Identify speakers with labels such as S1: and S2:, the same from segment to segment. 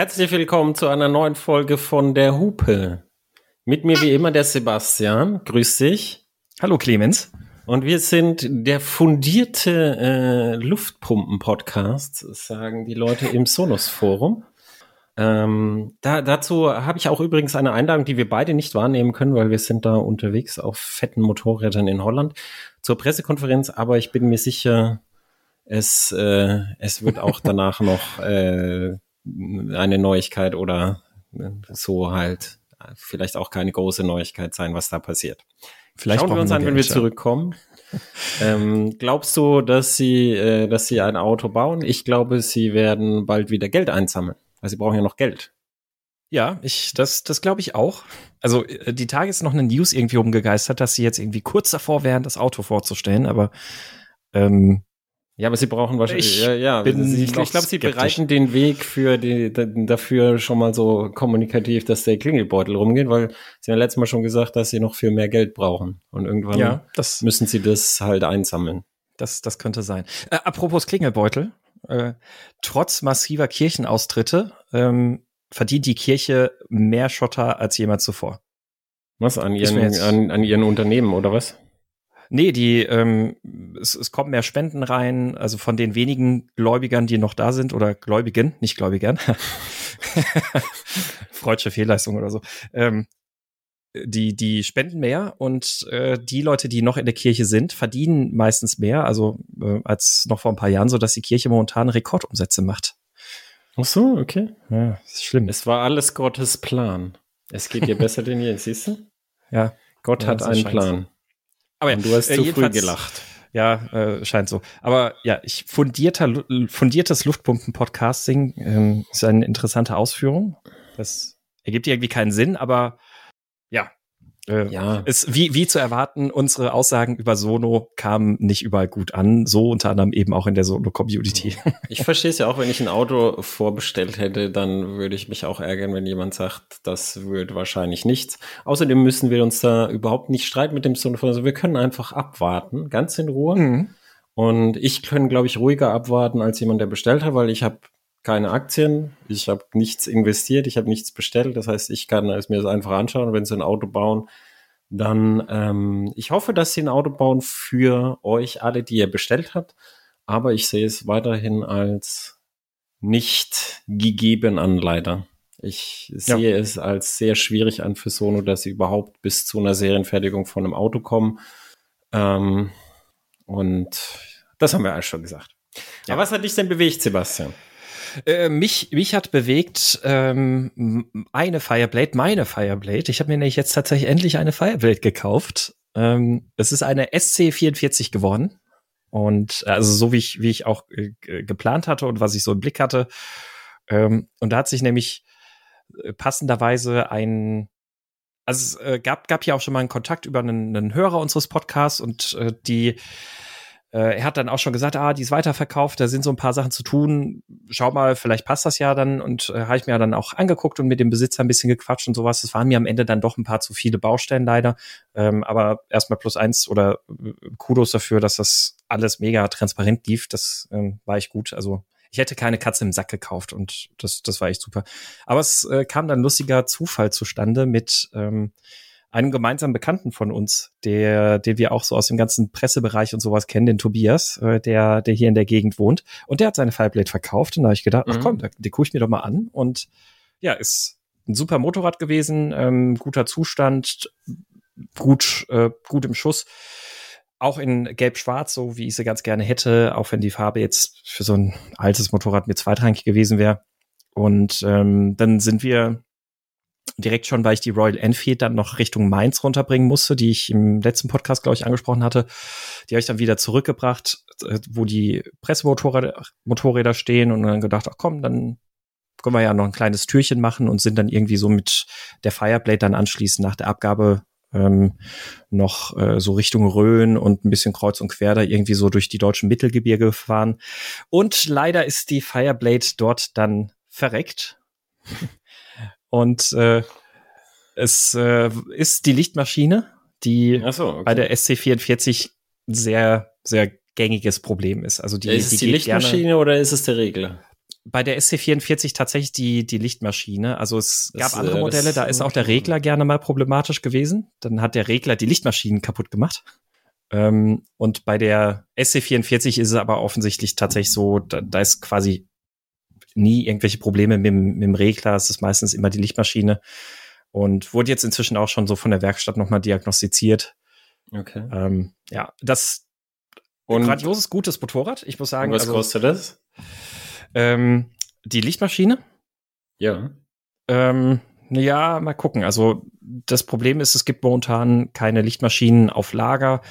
S1: Herzlich willkommen zu einer neuen Folge von der Hupe. Mit mir wie immer der Sebastian. Grüß dich.
S2: Hallo Clemens.
S1: Und wir sind der fundierte äh, Luftpumpen-Podcast, sagen die Leute im Sonos-Forum. Ähm, da, dazu habe ich auch übrigens eine Einladung, die wir beide nicht wahrnehmen können, weil wir sind da unterwegs auf fetten Motorrädern in Holland zur Pressekonferenz. Aber ich bin mir sicher, es, äh, es wird auch danach noch äh, eine Neuigkeit oder so halt vielleicht auch keine große Neuigkeit sein, was da passiert. Vielleicht Schauen wir uns an, wenn wir zurückkommen. ähm, glaubst du, dass sie, äh, dass sie ein Auto bauen? Ich glaube, sie werden bald wieder Geld einsammeln, weil sie brauchen ja noch Geld.
S2: Ja, ich, das, das glaube ich auch. Also äh, die Tage ist noch eine News irgendwie umgegeistert, dass sie jetzt irgendwie kurz davor wären, das Auto vorzustellen, aber ähm,
S1: ja, aber sie brauchen wahrscheinlich, ich ja, ja. Bin sie, ich glaube, sie bereiten den Weg für die, dafür schon mal so kommunikativ, dass der Klingelbeutel rumgeht, weil sie haben letztes Mal schon gesagt, dass sie noch viel mehr Geld brauchen. Und irgendwann ja, das, müssen sie das halt einsammeln.
S2: Das, das könnte sein. Äh, apropos Klingelbeutel, äh, trotz massiver Kirchenaustritte ähm, verdient die Kirche mehr Schotter als jemals zuvor.
S1: Was, an ihren, an, an ihren Unternehmen oder was?
S2: Nee, die, ähm, es, es kommen mehr Spenden rein, also von den wenigen Gläubigern, die noch da sind, oder Gläubigen, nicht Gläubigern. Freudsche Fehlleistung oder so. Ähm, die, die spenden mehr und äh, die Leute, die noch in der Kirche sind, verdienen meistens mehr, also äh, als noch vor ein paar Jahren, so dass die Kirche momentan Rekordumsätze macht.
S1: Ach so, okay.
S2: Ja, ist schlimm.
S1: Es war alles Gottes Plan. Es geht dir besser denn je, siehst du?
S2: Ja.
S1: Gott ja, hat einen Plan.
S2: Aber Und du hast äh, zu früh gelacht. Ja, äh, scheint so. Aber ja, ich fundierter, fundiertes Luftpumpen-Podcasting ähm, ist eine interessante Ausführung. Das ergibt irgendwie keinen Sinn, aber ja, äh, ja. Ist wie, wie zu erwarten, unsere Aussagen über Sono kamen nicht überall gut an. So unter anderem eben auch in der Sono-Community.
S1: Ich verstehe es ja auch, wenn ich ein Auto vorbestellt hätte, dann würde ich mich auch ärgern, wenn jemand sagt, das wird wahrscheinlich nichts. Außerdem müssen wir uns da überhaupt nicht streiten mit dem Sono. Also wir können einfach abwarten, ganz in Ruhe. Mhm. Und ich kann, glaube ich, ruhiger abwarten als jemand, der bestellt hat, weil ich habe keine Aktien, ich habe nichts investiert, ich habe nichts bestellt. Das heißt, ich kann es mir das einfach anschauen. Wenn sie ein Auto bauen, dann ähm, ich hoffe, dass sie ein Auto bauen für euch alle, die ihr bestellt habt. Aber ich sehe es weiterhin als nicht gegeben an, leider. Ich sehe ja. es als sehr schwierig an für Sono, dass sie überhaupt bis zu einer Serienfertigung von einem Auto kommen. Ähm, und das haben wir alles schon gesagt. Ja. Aber was hat dich denn bewegt, Sebastian?
S2: Äh, mich, mich hat bewegt ähm, eine Fireblade, meine Fireblade. Ich habe mir nämlich jetzt tatsächlich endlich eine Fireblade gekauft. Ähm, es ist eine SC44 geworden. Und äh, also so wie ich, wie ich auch äh, geplant hatte und was ich so im Blick hatte. Ähm, und da hat sich nämlich äh, passenderweise ein also es äh, gab, gab ja auch schon mal einen Kontakt über einen, einen Hörer unseres Podcasts und äh, die er hat dann auch schon gesagt, ah, die ist weiterverkauft, da sind so ein paar Sachen zu tun. Schau mal, vielleicht passt das ja dann. Und äh, habe ich mir dann auch angeguckt und mit dem Besitzer ein bisschen gequatscht und sowas. Es waren mir am Ende dann doch ein paar zu viele Baustellen leider. Ähm, aber erstmal plus eins oder äh, Kudos dafür, dass das alles mega transparent lief. Das ähm, war ich gut. Also ich hätte keine Katze im Sack gekauft und das, das war echt super. Aber es äh, kam dann lustiger Zufall zustande mit ähm, einem gemeinsamen Bekannten von uns, der, den wir auch so aus dem ganzen Pressebereich und sowas kennen, den Tobias, äh, der, der hier in der Gegend wohnt. Und der hat seine Fireblade verkauft. Und da habe ich gedacht, mhm. ach komm, da, die gucke ich mir doch mal an. Und ja, ist ein super Motorrad gewesen, ähm, guter Zustand, gut, äh, gut im Schuss. Auch in gelb-schwarz, so wie ich sie ganz gerne hätte, auch wenn die Farbe jetzt für so ein altes Motorrad mir zweitrangig gewesen wäre. Und ähm, dann sind wir direkt schon, weil ich die Royal Enfield dann noch Richtung Mainz runterbringen musste, die ich im letzten Podcast, glaube ich, angesprochen hatte. Die habe ich dann wieder zurückgebracht, äh, wo die Pressemotorräder Motorräder stehen und dann gedacht, ach komm, dann können wir ja noch ein kleines Türchen machen und sind dann irgendwie so mit der Fireblade dann anschließend nach der Abgabe ähm, noch äh, so Richtung Rhön und ein bisschen kreuz und quer da irgendwie so durch die deutschen Mittelgebirge gefahren. Und leider ist die Fireblade dort dann verreckt. Und äh, es äh, ist die Lichtmaschine, die so, okay. bei der SC44 sehr, sehr gängiges Problem ist. Also die,
S1: ja, ist
S2: die
S1: es die Lichtmaschine oder ist es der Regler?
S2: bei der SC44 tatsächlich die, die Lichtmaschine. Also es das, gab andere äh, Modelle, da ist auch der Regler gerne mal problematisch gewesen. Dann hat der Regler die Lichtmaschinen kaputt gemacht. Ähm, und bei der SC44 ist es aber offensichtlich tatsächlich so, da, da ist quasi nie irgendwelche Probleme mit, mit dem Regler. Es ist meistens immer die Lichtmaschine und wurde jetzt inzwischen auch schon so von der Werkstatt nochmal diagnostiziert. Okay. Ähm, ja, das und grandioses, gutes Motorrad. Ich muss sagen.
S1: was also, kostet das?
S2: Ähm, die Lichtmaschine?
S1: Ja.
S2: Ähm, ja, mal gucken. Also das Problem ist, es gibt momentan keine Lichtmaschinen auf Lager.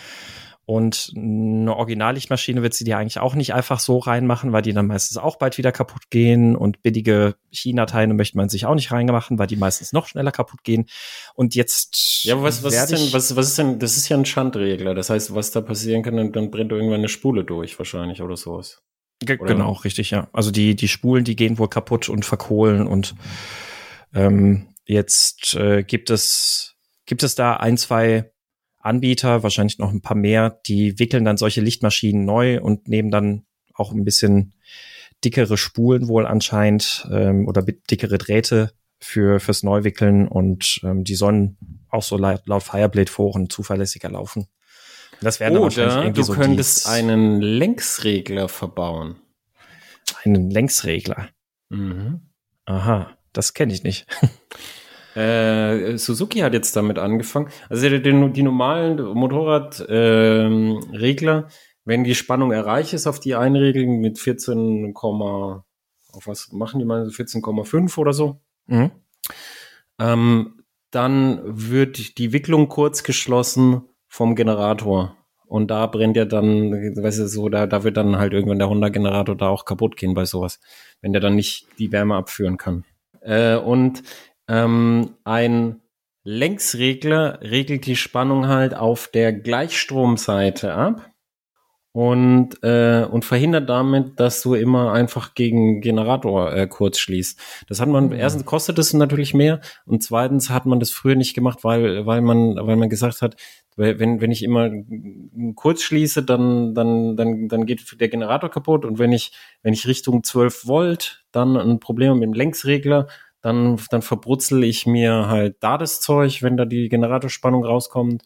S2: Und eine Originallichtmaschine wird sie dir eigentlich auch nicht einfach so reinmachen, weil die dann meistens auch bald wieder kaputt gehen. Und billige China-Teile möchte man sich auch nicht reinmachen, weil die meistens noch schneller kaputt gehen. Und jetzt.
S1: Ja, aber was, was ist denn, was, was ist denn, das ist ja ein Schandregler. Das heißt, was da passieren kann, dann, dann brennt irgendwann eine Spule durch, wahrscheinlich, oder sowas.
S2: Ge oder? Genau, richtig, ja. Also die, die Spulen, die gehen wohl kaputt und verkohlen und ähm, jetzt äh, gibt es, gibt es da ein, zwei Anbieter, wahrscheinlich noch ein paar mehr, die wickeln dann solche Lichtmaschinen neu und nehmen dann auch ein bisschen dickere Spulen wohl anscheinend ähm, oder dickere Drähte für fürs Neuwickeln und ähm, die sollen auch so laut, laut Fireblade-Foren zuverlässiger laufen.
S1: Das wäre Oder irgendwie du so könntest einen Längsregler verbauen.
S2: Einen Längsregler. Mhm. Aha, das kenne ich nicht.
S1: Äh, Suzuki hat jetzt damit angefangen. Also die, die, die normalen Motorradregler, ähm, wenn die Spannung erreicht ist auf die Einregelung mit 14, auf was machen die mal 14,5 oder so, mhm. ähm, dann wird die Wicklung kurz geschlossen vom Generator. Und da brennt ja dann, weißt du, so, da, da wird dann halt irgendwann der Honda-Generator da auch kaputt gehen bei sowas, wenn der dann nicht die Wärme abführen kann. Äh, und ähm, ein Längsregler regelt die Spannung halt auf der Gleichstromseite ab und, äh, und verhindert damit, dass du immer einfach gegen Generator äh, kurz schließt. Das hat man, mhm. erstens kostet es natürlich mehr und zweitens hat man das früher nicht gemacht, weil, weil man, weil man gesagt hat, wenn, wenn ich immer kurz schließe, dann, dann, dann, dann geht der Generator kaputt und wenn ich, wenn ich Richtung 12 Volt dann ein Problem mit dem Längsregler, dann, dann verbrutzel ich mir halt da das Zeug, wenn da die Generatorspannung rauskommt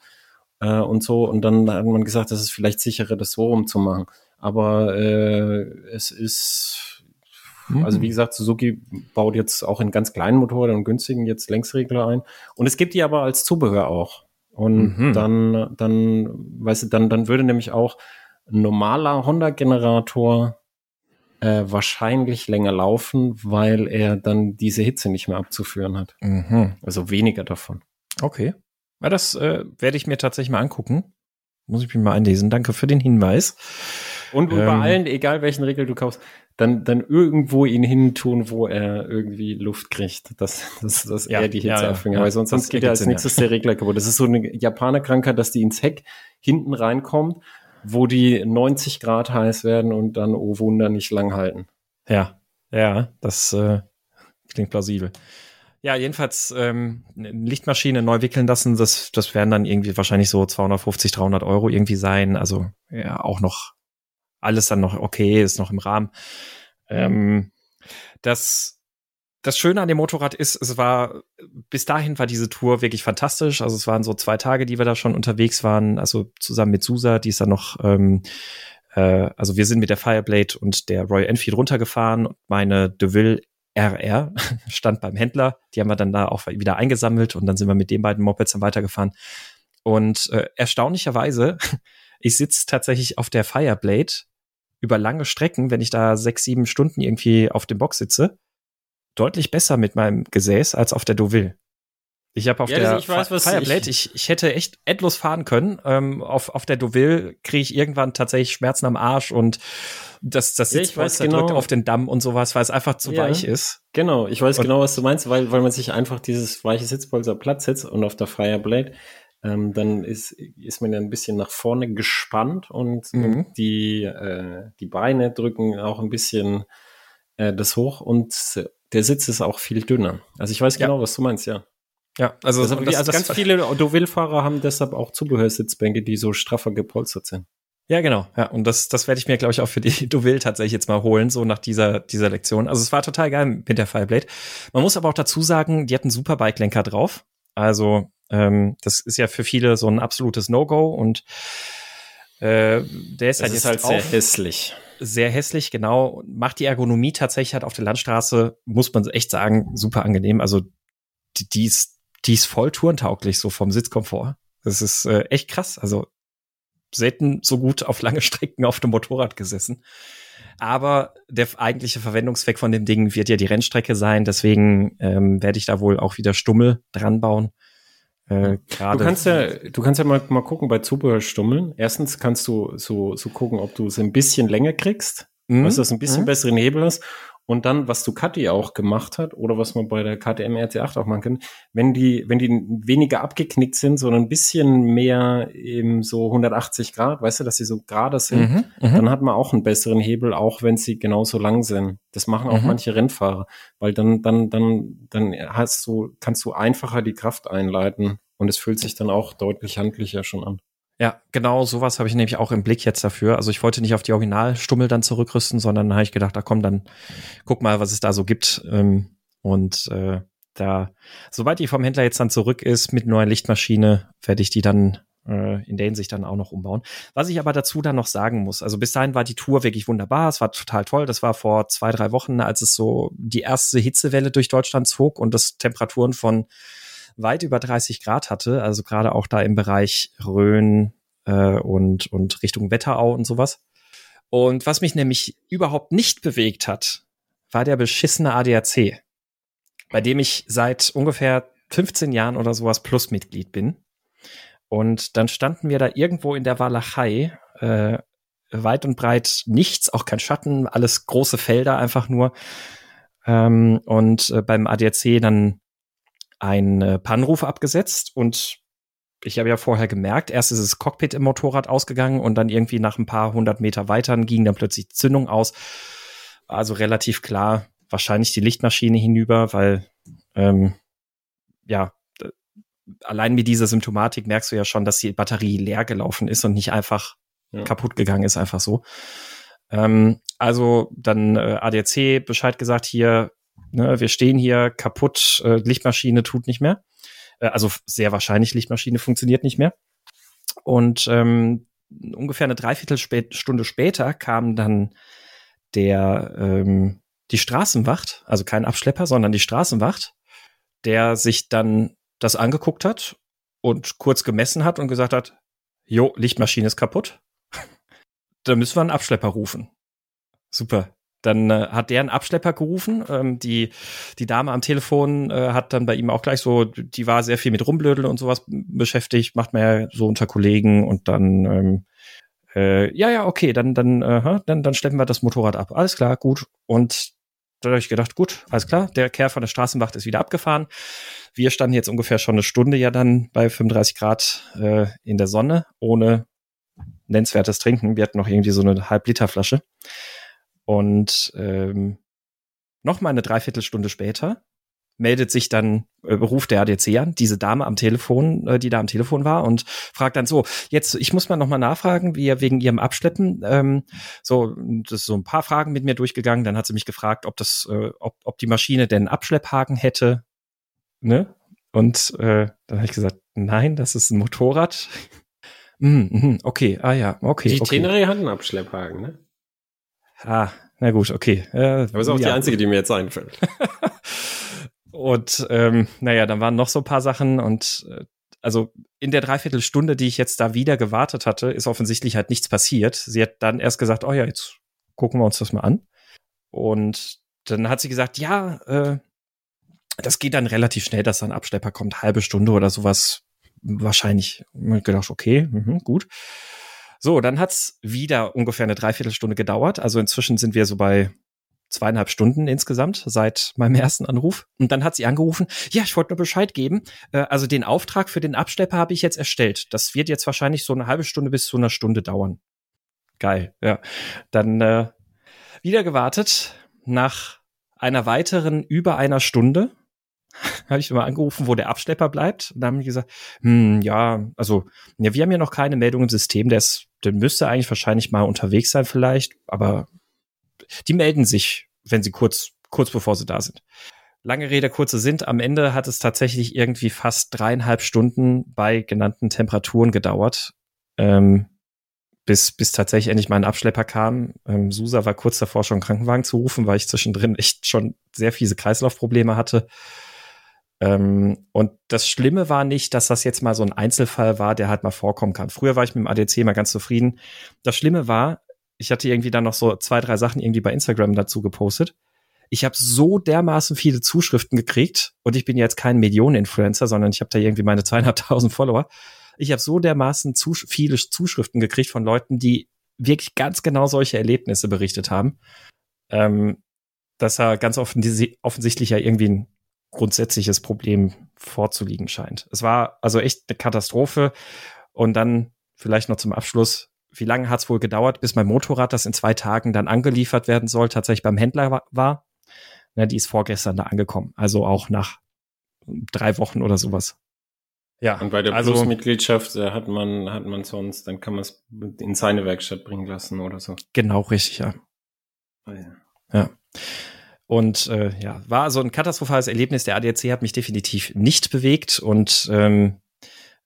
S1: äh, und so. Und dann hat man gesagt, das ist vielleicht sicherer, das so rumzumachen. Aber äh, es ist, mhm. also wie gesagt, Suzuki baut jetzt auch in ganz kleinen Motorrädern und günstigen jetzt Längsregler ein. Und es gibt die aber als Zubehör auch. Und mhm. dann, dann, weißt du, dann, dann würde nämlich auch ein normaler Honda-Generator äh, wahrscheinlich länger laufen, weil er dann diese Hitze nicht mehr abzuführen hat. Mhm. Also weniger davon.
S2: Okay. Ja, das äh, werde ich mir tatsächlich mal angucken. Muss ich mich mal einlesen. Danke für den Hinweis.
S1: Und ähm, bei allen, egal welchen Regel du kaufst, dann, dann irgendwo ihn hin tun, wo er irgendwie Luft kriegt, dass, dass, dass ja, er die Hitze ja, abfängt. Ja, Weil sonst, sonst geht er als nächstes der Regler kaputt. Das ist so eine Japaner-Krankheit, dass die ins Heck hinten reinkommt wo die 90 Grad heiß werden und dann, oh Wunder, nicht lang halten.
S2: Ja, ja, das äh, klingt plausibel. Ja, jedenfalls ähm, Lichtmaschine neu wickeln lassen, das, das werden dann irgendwie wahrscheinlich so 250, 300 Euro irgendwie sein. Also ja, auch noch alles dann noch okay, ist noch im Rahmen. Ähm, das das Schöne an dem Motorrad ist, es war, bis dahin war diese Tour wirklich fantastisch. Also es waren so zwei Tage, die wir da schon unterwegs waren, also zusammen mit Susa, die ist dann noch, ähm, äh, also wir sind mit der Fireblade und der Royal Enfield runtergefahren. Meine DeVille RR stand beim Händler. Die haben wir dann da auch wieder eingesammelt und dann sind wir mit den beiden Mopeds dann weitergefahren. Und äh, erstaunlicherweise, ich sitze tatsächlich auf der Fireblade über lange Strecken, wenn ich da sechs, sieben Stunden irgendwie auf dem Box sitze deutlich besser mit meinem Gesäß als auf der Deauville. Ich habe auf ja, der ich weiß, Fireblade, ich, ich, hätte echt endlos fahren können. Ähm, auf, auf der Deauville kriege ich irgendwann tatsächlich Schmerzen am Arsch und das, das Sitzpolster ja, genau. drückt auf den Damm und sowas, weil es einfach zu ja, weich ist.
S1: Genau, ich weiß und genau, was du meinst, weil, weil man sich einfach dieses weiche Sitzpolster platt setzt und auf der Fireblade ähm, dann ist, ist man ja ein bisschen nach vorne gespannt und, mhm. und die, äh, die Beine drücken auch ein bisschen äh, das hoch und der Sitz ist auch viel dünner. Also ich weiß genau, ja. was du meinst, ja.
S2: Ja, also,
S1: also, das, also ganz viele Deauville-Fahrer haben deshalb auch Zubehörsitzbänke, die so straffer gepolstert sind.
S2: Ja, genau. Ja, und das, das werde ich mir, glaube ich, auch für die Deauville tatsächlich jetzt mal holen, so nach dieser, dieser Lektion. Also es war total geil mit der Fireblade. Man muss aber auch dazu sagen, die hat einen Superbike-Lenker drauf. Also ähm, das ist ja für viele so ein absolutes No-Go und äh, der ist
S1: das
S2: halt
S1: ist halt sehr hässlich.
S2: Sehr hässlich, genau. Macht die Ergonomie tatsächlich halt auf der Landstraße, muss man echt sagen, super angenehm. Also die, die ist, die ist voll tourentauglich, so vom Sitzkomfort. Das ist äh, echt krass. Also selten so gut auf lange Strecken auf dem Motorrad gesessen. Aber der eigentliche Verwendungszweck von dem Ding wird ja die Rennstrecke sein. Deswegen ähm, werde ich da wohl auch wieder Stummel dran bauen.
S1: Äh, du kannst ja, du kannst ja mal, mal gucken bei Zubehörstummeln. Erstens kannst du so, so gucken, ob du es ein bisschen länger kriegst, mhm. dass du ein bisschen mhm. besseren Hebel hast. Und dann, was Ducati auch gemacht hat, oder was man bei der KTM RT8 auch machen kann, wenn die, wenn die weniger abgeknickt sind, sondern ein bisschen mehr eben so 180 Grad, weißt du, dass sie so gerade sind, mhm, mhm, dann hat man auch einen besseren Hebel, auch wenn sie genauso lang sind. Das machen auch mhm. manche Rennfahrer, weil dann, dann, dann, dann hast du, kannst du einfacher die Kraft einleiten und es fühlt sich dann auch deutlich handlicher schon an.
S2: Ja, genau sowas habe ich nämlich auch im Blick jetzt dafür. Also ich wollte nicht auf die Originalstummel dann zurückrüsten, sondern habe ich gedacht, da komm, dann guck mal, was es da so gibt. Ähm, und äh, da, sobald die vom Händler jetzt dann zurück ist mit neuer Lichtmaschine, werde ich die dann äh, in der Hinsicht dann auch noch umbauen. Was ich aber dazu dann noch sagen muss, also bis dahin war die Tour wirklich wunderbar, es war total toll. Das war vor zwei, drei Wochen, als es so die erste Hitzewelle durch Deutschland zog und das Temperaturen von weit über 30 Grad hatte, also gerade auch da im Bereich Rhön äh, und, und Richtung Wetterau und sowas. Und was mich nämlich überhaupt nicht bewegt hat, war der beschissene ADAC, bei dem ich seit ungefähr 15 Jahren oder sowas plus Mitglied bin. Und dann standen wir da irgendwo in der Walachei, äh, weit und breit nichts, auch kein Schatten, alles große Felder einfach nur. Ähm, und äh, beim ADAC dann ein äh, Pannenruf abgesetzt und ich habe ja vorher gemerkt, erst ist das Cockpit im Motorrad ausgegangen und dann irgendwie nach ein paar hundert Meter weiter ging dann plötzlich die Zündung aus. Also relativ klar, wahrscheinlich die Lichtmaschine hinüber, weil ähm, ja, allein mit dieser Symptomatik merkst du ja schon, dass die Batterie leer gelaufen ist und nicht einfach ja. kaputt gegangen ist, einfach so. Ähm, also dann äh, ADAC Bescheid gesagt, hier Ne, wir stehen hier kaputt, äh, Lichtmaschine tut nicht mehr. Äh, also sehr wahrscheinlich Lichtmaschine funktioniert nicht mehr. Und ähm, ungefähr eine Dreiviertelstunde später kam dann der ähm, die Straßenwacht, also kein Abschlepper, sondern die Straßenwacht, der sich dann das angeguckt hat und kurz gemessen hat und gesagt hat, jo, Lichtmaschine ist kaputt. da müssen wir einen Abschlepper rufen. Super. Dann äh, hat der einen Abschlepper gerufen. Ähm, die, die Dame am Telefon äh, hat dann bei ihm auch gleich so, die war sehr viel mit Rumblödel und sowas beschäftigt, macht man ja so unter Kollegen und dann, ähm, äh, ja, ja, okay, dann, dann, äh, dann, dann schleppen wir das Motorrad ab. Alles klar, gut. Und da habe ich gedacht, gut, alles klar, der Kerl von der Straßenwacht ist wieder abgefahren. Wir standen jetzt ungefähr schon eine Stunde ja dann bei 35 Grad äh, in der Sonne, ohne nennenswertes Trinken. Wir hatten noch irgendwie so eine Halb-Liter-Flasche. Und ähm, noch mal eine Dreiviertelstunde später meldet sich dann, äh, ruft der ADC an, diese Dame am Telefon, äh, die da am Telefon war und fragt dann so, jetzt, ich muss mal noch mal nachfragen, wie wegen ihrem Abschleppen, ähm, so, das ist so ein paar Fragen mit mir durchgegangen, dann hat sie mich gefragt, ob das, äh, ob, ob die Maschine denn Abschlepphaken hätte, ne? Und äh, dann habe ich gesagt, nein, das ist ein Motorrad. mm, okay, ah ja, okay.
S1: Die
S2: okay.
S1: Tenere hat einen Abschlepphaken, ne?
S2: Ah, na gut, okay.
S1: Äh, Aber ist auch ja. die einzige, die mir jetzt einfällt.
S2: und ähm, naja, dann waren noch so ein paar Sachen und äh, also in der Dreiviertelstunde, die ich jetzt da wieder gewartet hatte, ist offensichtlich halt nichts passiert. Sie hat dann erst gesagt, oh ja, jetzt gucken wir uns das mal an. Und dann hat sie gesagt, ja, äh, das geht dann relativ schnell, dass dann Abschlepper kommt, halbe Stunde oder sowas. Wahrscheinlich. Ich gedacht, okay, mh, gut. So, dann hat's wieder ungefähr eine Dreiviertelstunde gedauert. Also inzwischen sind wir so bei zweieinhalb Stunden insgesamt seit meinem ersten Anruf. Und dann hat sie angerufen, ja, ich wollte nur Bescheid geben. Äh, also den Auftrag für den Abschlepper habe ich jetzt erstellt. Das wird jetzt wahrscheinlich so eine halbe Stunde bis zu einer Stunde dauern. Geil, ja. Dann äh, wieder gewartet. Nach einer weiteren über einer Stunde habe ich mal angerufen, wo der Abschlepper bleibt. Und da haben die gesagt, hm, ja, also, ja, wir haben ja noch keine Meldung im System, der ist, der müsste eigentlich wahrscheinlich mal unterwegs sein vielleicht, aber die melden sich, wenn sie kurz, kurz bevor sie da sind. Lange Rede, kurze sind. Am Ende hat es tatsächlich irgendwie fast dreieinhalb Stunden bei genannten Temperaturen gedauert, ähm, bis, bis tatsächlich endlich mal ein Abschlepper kam. Ähm, Susa war kurz davor, schon einen Krankenwagen zu rufen, weil ich zwischendrin echt schon sehr fiese Kreislaufprobleme hatte. Ähm, und das Schlimme war nicht, dass das jetzt mal so ein Einzelfall war, der halt mal vorkommen kann. Früher war ich mit dem ADC mal ganz zufrieden. Das Schlimme war, ich hatte irgendwie dann noch so zwei, drei Sachen irgendwie bei Instagram dazu gepostet ich habe so dermaßen viele Zuschriften gekriegt und ich bin jetzt kein Millionen-Influencer, sondern ich habe da irgendwie meine zweieinhalbtausend Follower. Ich habe so dermaßen zu viele Zuschriften gekriegt von Leuten, die wirklich ganz genau solche Erlebnisse berichtet haben, ähm, dass da ganz offensichtlich ja irgendwie ein grundsätzliches Problem vorzuliegen scheint. Es war also echt eine Katastrophe. Und dann vielleicht noch zum Abschluss, wie lange hat es wohl gedauert, bis mein Motorrad, das in zwei Tagen dann angeliefert werden soll, tatsächlich beim Händler war? Ne, die ist vorgestern da angekommen. Also auch nach drei Wochen oder sowas.
S1: Ja. Und bei der also, Plus-Mitgliedschaft äh, hat man, hat man sonst, dann kann man es in seine Werkstatt bringen lassen oder so.
S2: Genau, richtig, ja. Oh, ja. ja. Und äh, ja, war so ein katastrophales Erlebnis. Der ADAC hat mich definitiv nicht bewegt und ähm,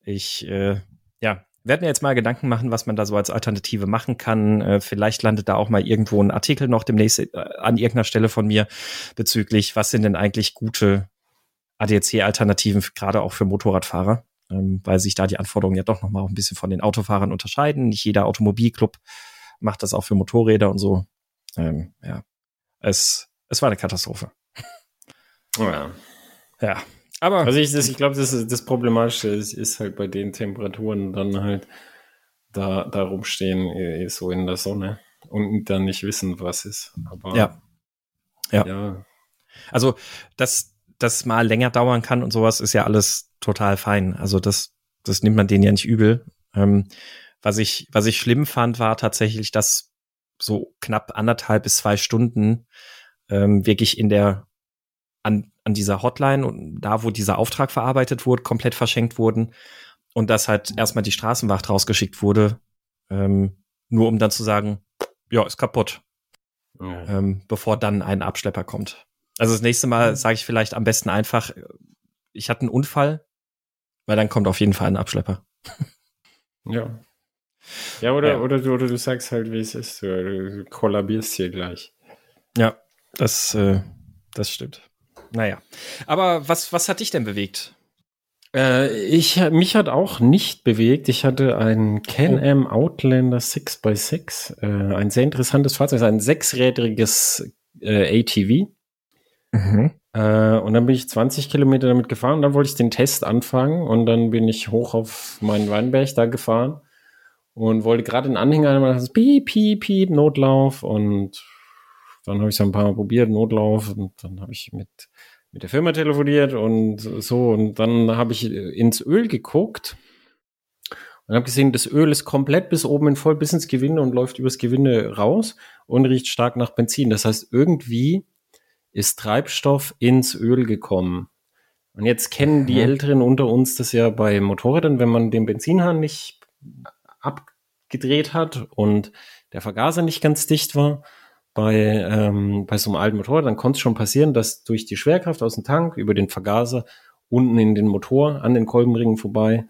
S2: ich äh, ja, werde mir jetzt mal Gedanken machen, was man da so als Alternative machen kann. Äh, vielleicht landet da auch mal irgendwo ein Artikel noch demnächst äh, an irgendeiner Stelle von mir bezüglich, was sind denn eigentlich gute ADAC-Alternativen, gerade auch für Motorradfahrer, ähm, weil sich da die Anforderungen ja doch noch mal ein bisschen von den Autofahrern unterscheiden. Nicht jeder Automobilclub macht das auch für Motorräder und so. Ähm, ja, es, es war eine Katastrophe.
S1: Oh ja. Ja, aber also ich, ich glaube, das, das Problematische ist, ist, halt bei den Temperaturen dann halt da, da rumstehen, eh, eh so in der Sonne und dann nicht wissen, was ist.
S2: Aber ja. Ja. ja. Also, dass das mal länger dauern kann und sowas, ist ja alles total fein. Also, das, das nimmt man denen ja nicht übel. Ähm, was ich, was ich schlimm fand, war tatsächlich, dass so knapp anderthalb bis zwei Stunden ähm, wirklich in der an, an dieser Hotline und da, wo dieser Auftrag verarbeitet wurde, komplett verschenkt wurden und dass halt erstmal die Straßenwacht rausgeschickt wurde, ähm, nur um dann zu sagen, ja, ist kaputt, ja. ähm, bevor dann ein Abschlepper kommt. Also das nächste Mal sage ich vielleicht am besten einfach, ich hatte einen Unfall, weil dann kommt auf jeden Fall ein Abschlepper.
S1: Ja. Ja, oder, ja. Oder, du, oder du sagst halt, wie es ist. Du, kollabierst hier gleich.
S2: Ja, das, äh, das stimmt. Naja. Aber was, was hat dich denn bewegt?
S1: Äh, ich, mich hat auch nicht bewegt. Ich hatte einen Can-Am Outlander 6x6. Äh, ein sehr interessantes Fahrzeug. Ein sechsrädriges äh, ATV. Mhm. Äh, und dann bin ich 20 Kilometer damit gefahren. Und dann wollte ich den Test anfangen. Und dann bin ich hoch auf meinen Weinberg da gefahren. Und wollte gerade den Anhänger machen. Piep, piep, piep, Notlauf. Und dann habe ich es ein paar Mal probiert, Notlauf. Und dann habe ich mit mit der Firma telefoniert und so. Und dann habe ich ins Öl geguckt und habe gesehen, das Öl ist komplett bis oben in voll bis ins Gewinde und läuft übers Gewinde raus und riecht stark nach Benzin. Das heißt, irgendwie ist Treibstoff ins Öl gekommen. Und jetzt kennen die mhm. Älteren unter uns das ja bei Motorrädern, wenn man den Benzinhahn nicht abgedreht hat und der Vergaser nicht ganz dicht war, bei, ähm, bei so einem alten Motorrad, dann konnte es schon passieren, dass durch die Schwerkraft aus dem Tank über den Vergaser unten in den Motor an den Kolbenringen vorbei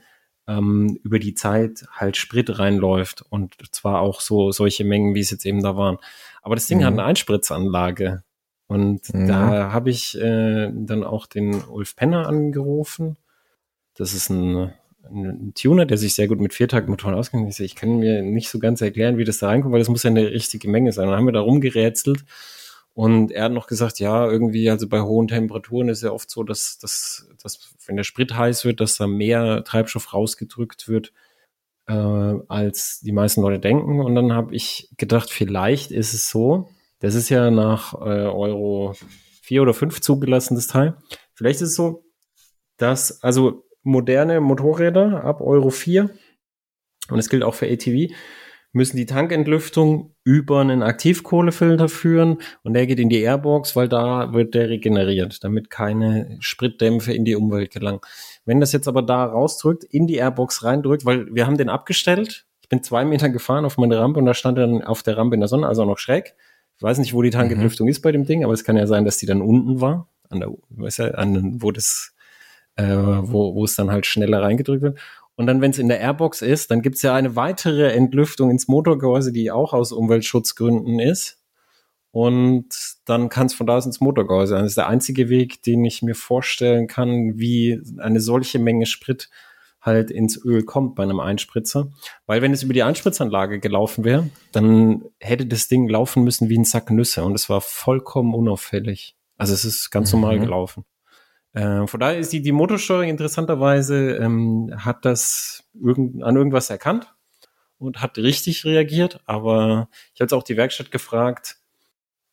S1: ähm, über die Zeit halt Sprit reinläuft und zwar auch so solche Mengen, wie es jetzt eben da waren. Aber das Ding mhm. hat eine Einspritzanlage und mhm. da habe ich äh, dann auch den Ulf Penner angerufen. Das ist ein ein Tuner, der sich sehr gut mit Viertaktmotoren auskennt. Ich, ich kann mir nicht so ganz erklären, wie das da reinkommt, weil das muss ja eine richtige Menge sein. Dann haben wir da rumgerätselt und er hat noch gesagt, ja, irgendwie, also bei hohen Temperaturen ist ja oft so, dass, dass, dass wenn der Sprit heiß wird, dass da mehr Treibstoff rausgedrückt wird, äh, als die meisten Leute denken. Und dann habe ich gedacht, vielleicht ist es so, das ist ja nach äh, Euro 4 oder 5 zugelassen, das Teil. Vielleicht ist es so, dass, also moderne Motorräder ab Euro 4 und es gilt auch für ATV, müssen die Tankentlüftung über einen Aktivkohlefilter führen und der geht in die Airbox, weil da wird der regeneriert, damit keine Spritdämpfe in die Umwelt gelangen. Wenn das jetzt aber da rausdrückt, in die Airbox reindrückt, weil wir haben den abgestellt, ich bin zwei Meter gefahren auf meine Rampe und da stand dann auf der Rampe in der Sonne, also noch schräg. Ich weiß nicht, wo die Tankentlüftung mhm. ist bei dem Ding, aber es kann ja sein, dass die dann unten war, an der, weißt du, an, wo das, äh, wo, wo es dann halt schneller reingedrückt wird. Und dann, wenn es in der Airbox ist, dann gibt es ja eine weitere Entlüftung ins Motorgehäuse, die auch aus Umweltschutzgründen ist. Und dann kann es von da aus ins Motorgehäuse. Das ist der einzige Weg, den ich mir vorstellen kann, wie eine solche Menge Sprit halt ins Öl kommt bei einem Einspritzer. Weil wenn es über die Einspritzanlage gelaufen wäre, dann hätte das Ding laufen müssen wie ein Sack Nüsse und es war vollkommen unauffällig. Also es ist ganz mhm. normal gelaufen. Äh, von daher ist die, die Motorsteuerung interessanterweise, ähm, hat das irgend, an irgendwas erkannt und hat richtig reagiert. Aber ich habe jetzt auch die Werkstatt gefragt,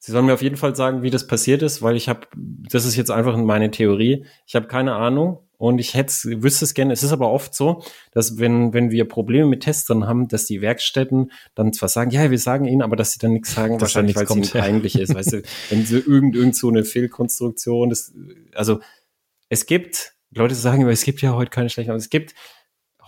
S1: Sie sollen mir auf jeden Fall sagen, wie das passiert ist, weil ich habe, das ist jetzt einfach meine Theorie. Ich habe keine Ahnung und ich hätte, wüsste es gerne. Es ist aber oft so, dass wenn, wenn wir Probleme mit Testern haben, dass die Werkstätten dann zwar sagen, ja, wir sagen ihnen, aber dass sie dann nichts sagen, das wahrscheinlich, weil es ihnen peinlich ist. Weißt du, wenn sie irgend, irgend so eine Fehlkonstruktion, das, also es gibt, Leute sagen immer, es gibt ja heute keine schlechten, aber es gibt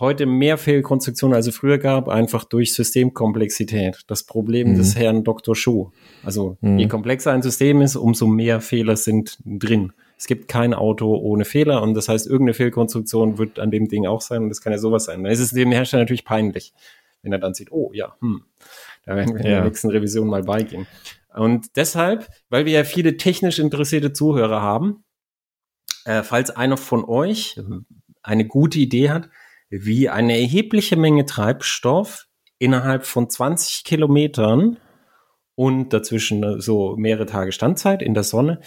S1: heute mehr Fehlkonstruktionen, als es früher gab, einfach durch Systemkomplexität. Das Problem mhm. des Herrn Dr. Schuh. Also mhm. je komplexer ein System ist, umso mehr Fehler sind drin. Es gibt kein Auto ohne Fehler und das heißt, irgendeine Fehlkonstruktion wird an dem Ding auch sein und das kann ja sowas sein. Dann ist es dem Hersteller natürlich peinlich, wenn er dann sieht, oh ja, hm, da werden wir ja. in der nächsten Revision mal beigehen. Und deshalb, weil wir ja viele technisch interessierte Zuhörer haben, äh, falls einer von euch eine gute Idee hat, wie eine erhebliche Menge Treibstoff innerhalb von 20 Kilometern und dazwischen so mehrere Tage Standzeit in der Sonne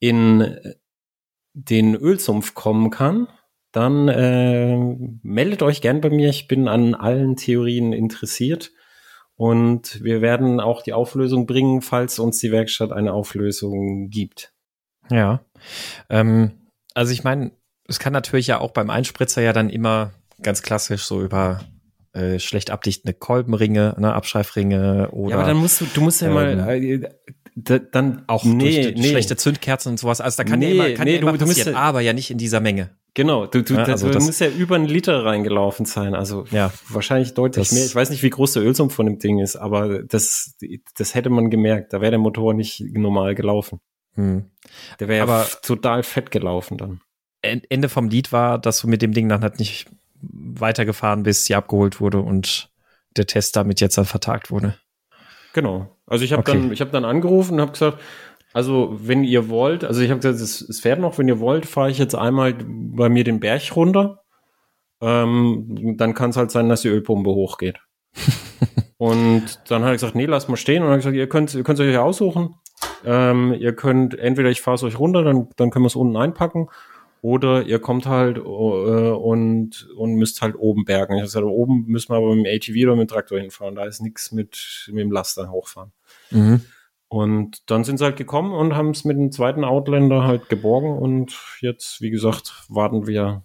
S1: in den Ölsumpf kommen kann, dann äh, meldet euch gern bei mir. Ich bin an allen Theorien interessiert. Und wir werden auch die Auflösung bringen, falls uns die Werkstatt eine Auflösung gibt.
S2: Ja. Ähm, also ich meine, es kann natürlich ja auch beim Einspritzer ja dann immer ganz klassisch so über äh, schlecht abdichtende Kolbenringe, ne, Abschreifringe oder. Ja,
S1: aber dann musst du, du musst ja ähm, mal äh, dann auch
S2: nee, durch nee. schlechte Zündkerzen und sowas. Also da kann nee, ja immer, kann nee, ja immer du, passieren,
S1: du aber ja nicht in dieser Menge. Genau, du, du, ja, also das, muss ja über einen Liter reingelaufen sein. Also ja, wahrscheinlich deutlich mehr. Ich weiß nicht, wie groß der Ölsumpf von dem Ding ist, aber das, das hätte man gemerkt. Da wäre der Motor nicht normal gelaufen. Hm. Der wäre ja total fett gelaufen dann.
S2: Ende vom Lied war, dass du mit dem Ding dann halt nicht weitergefahren bist, sie abgeholt wurde und der Test damit jetzt dann vertagt wurde.
S1: Genau. Also ich habe okay. dann, ich habe dann angerufen und habe gesagt, also wenn ihr wollt, also ich habe gesagt, es, es fährt noch, wenn ihr wollt, fahre ich jetzt einmal bei mir den Berg runter. Ähm, dann kann es halt sein, dass die Ölpumpe hochgeht. und dann hat er gesagt, nee, lasst mal stehen. Und dann hat er gesagt, ihr könnt, ihr könnt euch ja aussuchen. Ähm, ihr könnt entweder ich fahre es euch runter, dann, dann können wir es unten einpacken. Oder ihr kommt halt äh, und, und müsst halt oben bergen. Ich gesagt, oben müssen wir aber mit dem ATV oder mit dem Traktor hinfahren. Da ist nichts mit, mit dem Laster hochfahren. Mhm. Und dann sind sie halt gekommen und haben es mit dem zweiten Outlander halt geborgen. Und jetzt, wie gesagt, warten wir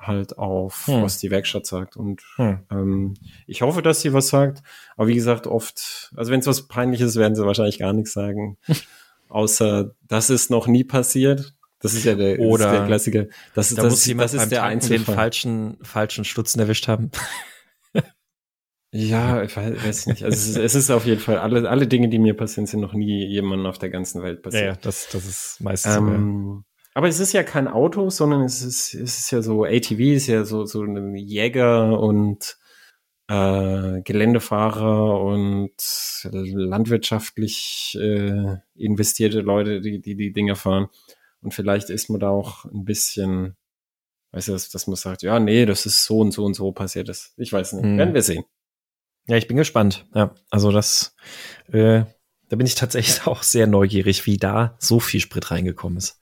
S1: halt auf, hm. was die Werkstatt sagt. Und hm. ähm, ich hoffe, dass sie was sagt. Aber wie gesagt, oft, also wenn es was Peinliches ist, werden sie wahrscheinlich gar nichts sagen. Außer, das ist noch nie passiert. Das ist ja der,
S2: Oder
S1: der Klassiker.
S2: Das ist, da das, muss jemand das ist der Tanken den falschen, falschen Stutzen erwischt haben.
S1: ja, ich weiß, weiß nicht. Also es ist, es ist auf jeden Fall, alle, alle Dinge, die mir passieren, sind noch nie jemandem auf der ganzen Welt passiert. Ja, ja
S2: das, das ist meistens
S1: ähm, Aber es ist ja kein Auto, sondern es ist, es ist ja so, ATV ist ja so, so ein Jäger und äh, Geländefahrer und landwirtschaftlich äh, investierte Leute, die, die die Dinger fahren. Und vielleicht ist man da auch ein bisschen, weißt du, dass, dass man sagt, ja, nee, das ist so und so und so passiert ist. Ich weiß nicht. Hm. Werden wir sehen.
S2: Ja, ich bin gespannt. Ja, also das, äh, da bin ich tatsächlich auch sehr neugierig, wie da so viel Sprit reingekommen ist.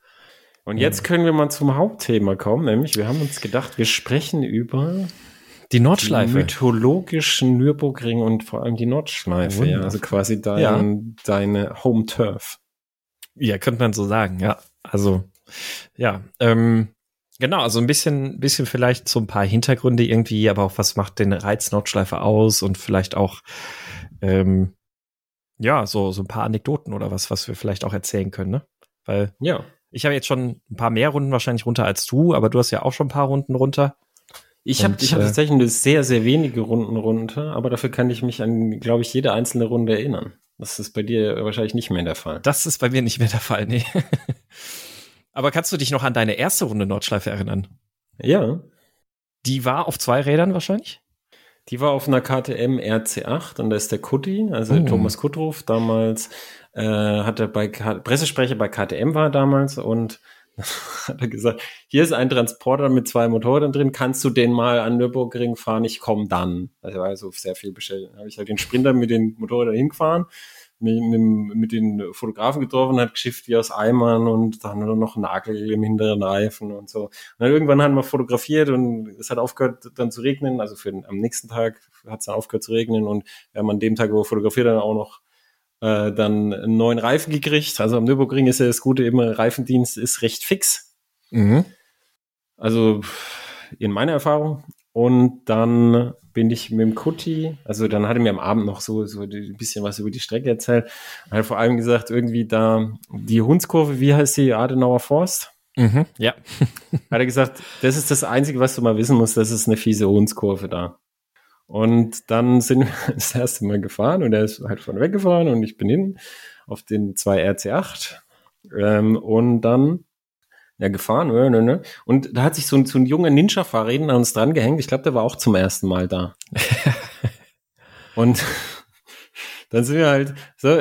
S1: Und jetzt können wir mal zum Hauptthema kommen, nämlich wir haben uns gedacht, wir sprechen über
S2: die Nordschleife. Die
S1: mythologischen Nürburgring und vor allem die Nordschleife, ja, also quasi dein, ja. deine Home Turf.
S2: Ja, könnte man so sagen, ja. Also, ja, ähm, Genau, also ein bisschen, bisschen vielleicht so ein paar Hintergründe irgendwie, aber auch was macht den Reiz Nordschleife aus und vielleicht auch, ähm, ja, so, so ein paar Anekdoten oder was, was wir vielleicht auch erzählen können, ne? Weil, ja, ich habe jetzt schon ein paar mehr Runden wahrscheinlich runter als du, aber du hast ja auch schon ein paar Runden runter.
S1: Ich habe ich hab äh, tatsächlich eine sehr, sehr wenige Runden runter, aber dafür kann ich mich an, glaube ich, jede einzelne Runde erinnern. Das ist bei dir wahrscheinlich nicht mehr der Fall.
S2: Das ist bei mir nicht mehr der Fall, nee. aber kannst du dich noch an deine erste Runde Nordschleife erinnern?
S1: Ja.
S2: Die war auf zwei Rädern wahrscheinlich?
S1: Die war auf einer KTM RC8 und da ist der Kutti, also oh. Thomas Kuttruf, damals äh, hat er bei K Pressesprecher bei KTM war damals und hat er gesagt, hier ist ein Transporter mit zwei Motoren drin, kannst du den mal an Nürburgring fahren? Ich komme dann. Also war also sehr viel bestellt. Dann habe ich halt den Sprinter mit den Motorrädern hingefahren, mit, mit, mit den Fotografen getroffen, hat geschifft wie aus Eimern und dann noch Nagel im hinteren Reifen und so. Und dann irgendwann haben wir fotografiert und es hat aufgehört dann zu regnen. Also für den, am nächsten Tag hat es dann aufgehört zu regnen und wir haben an dem Tag, wo wir fotografiert dann auch noch äh, dann einen neuen Reifen gekriegt. Also am Nürburgring ist ja das Gute immer, Reifendienst ist recht fix. Mhm. Also in meiner Erfahrung. Und dann bin ich mit dem Kutti, also dann hat er mir am Abend noch so, so ein bisschen was über die Strecke erzählt. Er hat vor allem gesagt, irgendwie da die Hundskurve, wie heißt die Adenauer Forst?
S2: Mhm, ja.
S1: hat er gesagt, das ist das Einzige, was du mal wissen musst, das ist eine fiese Hundskurve da. Und dann sind wir das erste Mal gefahren und er ist halt von weggefahren und ich bin hin auf den zwei RC8 ähm, und dann ja gefahren ne, ne, ne. und da hat sich so ein, so ein junger Ninja-Fahrer an uns dran gehängt. Ich glaube, der war auch zum ersten Mal da. und dann sind wir halt so,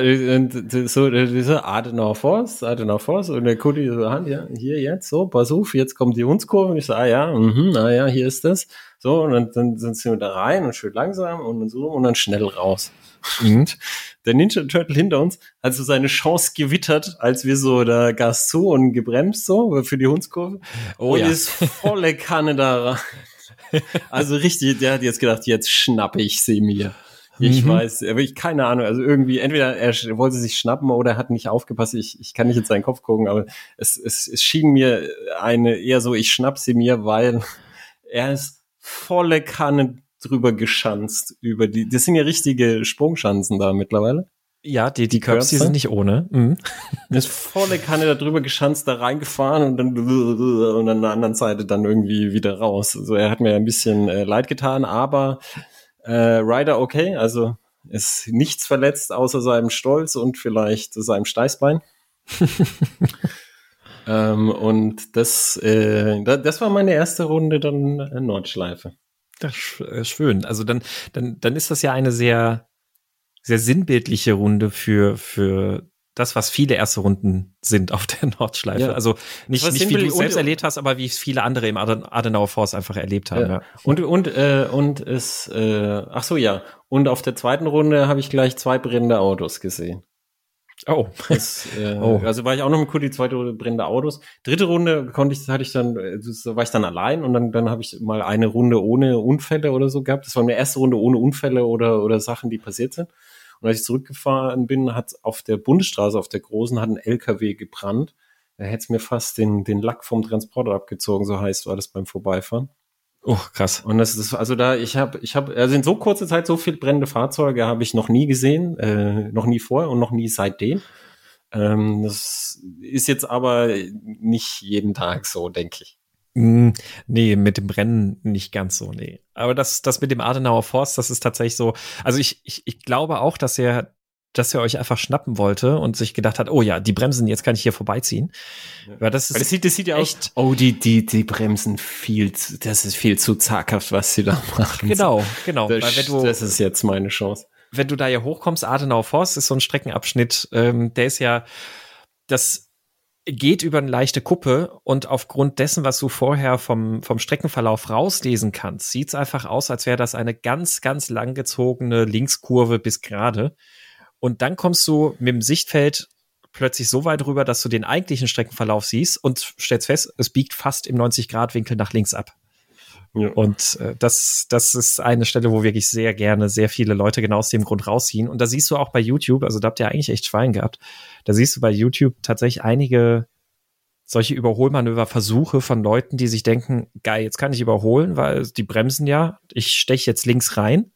S1: so, so Adenauer Forst, Adenauer Forst und der Kudi so, Hand, ja, hier jetzt, so, pass auf, jetzt kommt die Hundskurve und ich so, ah ja, mhm, ah ja, hier ist das. So, und dann, dann sind wir da rein und schön langsam und dann so und dann schnell raus. Und der Ninja Turtle hinter uns hat so seine Chance gewittert, als wir so da Gas zu und gebremst so für die Hundskurve. Oh, und ja. ist volle Kanne da rein. Also richtig, der hat jetzt gedacht, jetzt schnappe ich sie mir. Ich mhm. weiß, aber ich keine Ahnung. Also irgendwie, entweder er wollte sich schnappen oder er hat nicht aufgepasst. Ich, ich kann nicht in seinen Kopf gucken, aber es, es, es schien mir eine eher so, ich schnapp sie mir, weil er ist volle Kanne drüber geschanzt über die. Das sind ja richtige Sprungschanzen da mittlerweile.
S2: Ja, die, die Curbs, die sind nicht ohne. Mhm.
S1: ist volle Kanne da drüber geschanzt, da reingefahren und dann und an der anderen Seite dann irgendwie wieder raus. Also er hat mir ein bisschen äh, leid getan, aber äh, Ryder okay, also ist nichts verletzt außer seinem Stolz und vielleicht seinem Steißbein. ähm, und das, äh, das war meine erste Runde dann äh, Nordschleife.
S2: Das ist äh, schön. Also dann, dann, dann ist das ja eine sehr, sehr sinnbildliche Runde für, für das, was viele erste Runden sind auf der Nordschleife. Ja. Also nicht, nicht wie du es selbst erlebt hast, aber wie viele andere im Adenauer Forst einfach erlebt haben. Ja. ja.
S1: Und und äh, und es, äh, ach so ja. Und auf der zweiten Runde habe ich gleich zwei brennende Autos gesehen.
S2: Oh.
S1: Das, äh, oh. Also war ich auch noch mit Kudi, zweite Runde brennende Autos. Dritte Runde konnte ich, hatte ich dann, also war ich dann allein und dann, dann habe ich mal eine Runde ohne Unfälle oder so gehabt. Das war eine erste Runde ohne Unfälle oder, oder Sachen, die passiert sind. Und als ich zurückgefahren bin, hat auf der Bundesstraße, auf der großen, hat ein LKW gebrannt. Da hätte es mir fast den, den Lack vom Transporter abgezogen, so heißt war das beim Vorbeifahren.
S2: Oh, krass.
S1: Und das ist, also da, ich habe, ich habe, also in so kurzer Zeit so viel brennende Fahrzeuge habe ich noch nie gesehen, äh, noch nie vorher und noch nie seitdem. Ähm, das ist jetzt aber nicht jeden Tag so, denke ich.
S2: Mm, nee, mit dem Brennen nicht ganz so, nee. Aber das, das mit dem Adenauer Forst, das ist tatsächlich so. Also ich, ich, ich glaube auch, dass er dass er euch einfach schnappen wollte und sich gedacht hat, oh ja, die Bremsen, jetzt kann ich hier vorbeiziehen.
S1: Ja. Weil das, ist Weil das sieht, das sieht ja echt. Aus, oh, die, die, die Bremsen viel, zu, das ist viel zu zaghaft, was sie da machen.
S2: Genau, genau.
S1: Das, du, das ist jetzt meine Chance.
S2: Wenn du da ja hochkommst, Adenauer Forst ist so ein Streckenabschnitt, ähm, der ist ja, das geht über eine leichte Kuppe und aufgrund dessen, was du vorher vom, vom Streckenverlauf rauslesen kannst, sieht es einfach aus, als wäre das eine ganz, ganz langgezogene Linkskurve bis gerade. Und dann kommst du mit dem Sichtfeld plötzlich so weit rüber, dass du den eigentlichen Streckenverlauf siehst und stellst fest, es biegt fast im 90-Grad-Winkel nach links ab. Ja. Und äh, das, das ist eine Stelle, wo wirklich sehr gerne sehr viele Leute genau aus dem Grund rausziehen. Und da siehst du auch bei YouTube, also da habt ihr eigentlich echt Schwein gehabt, da siehst du bei YouTube tatsächlich einige solche Überholmanöverversuche von Leuten, die sich denken, geil, jetzt kann ich überholen, weil die bremsen ja, ich steche jetzt links rein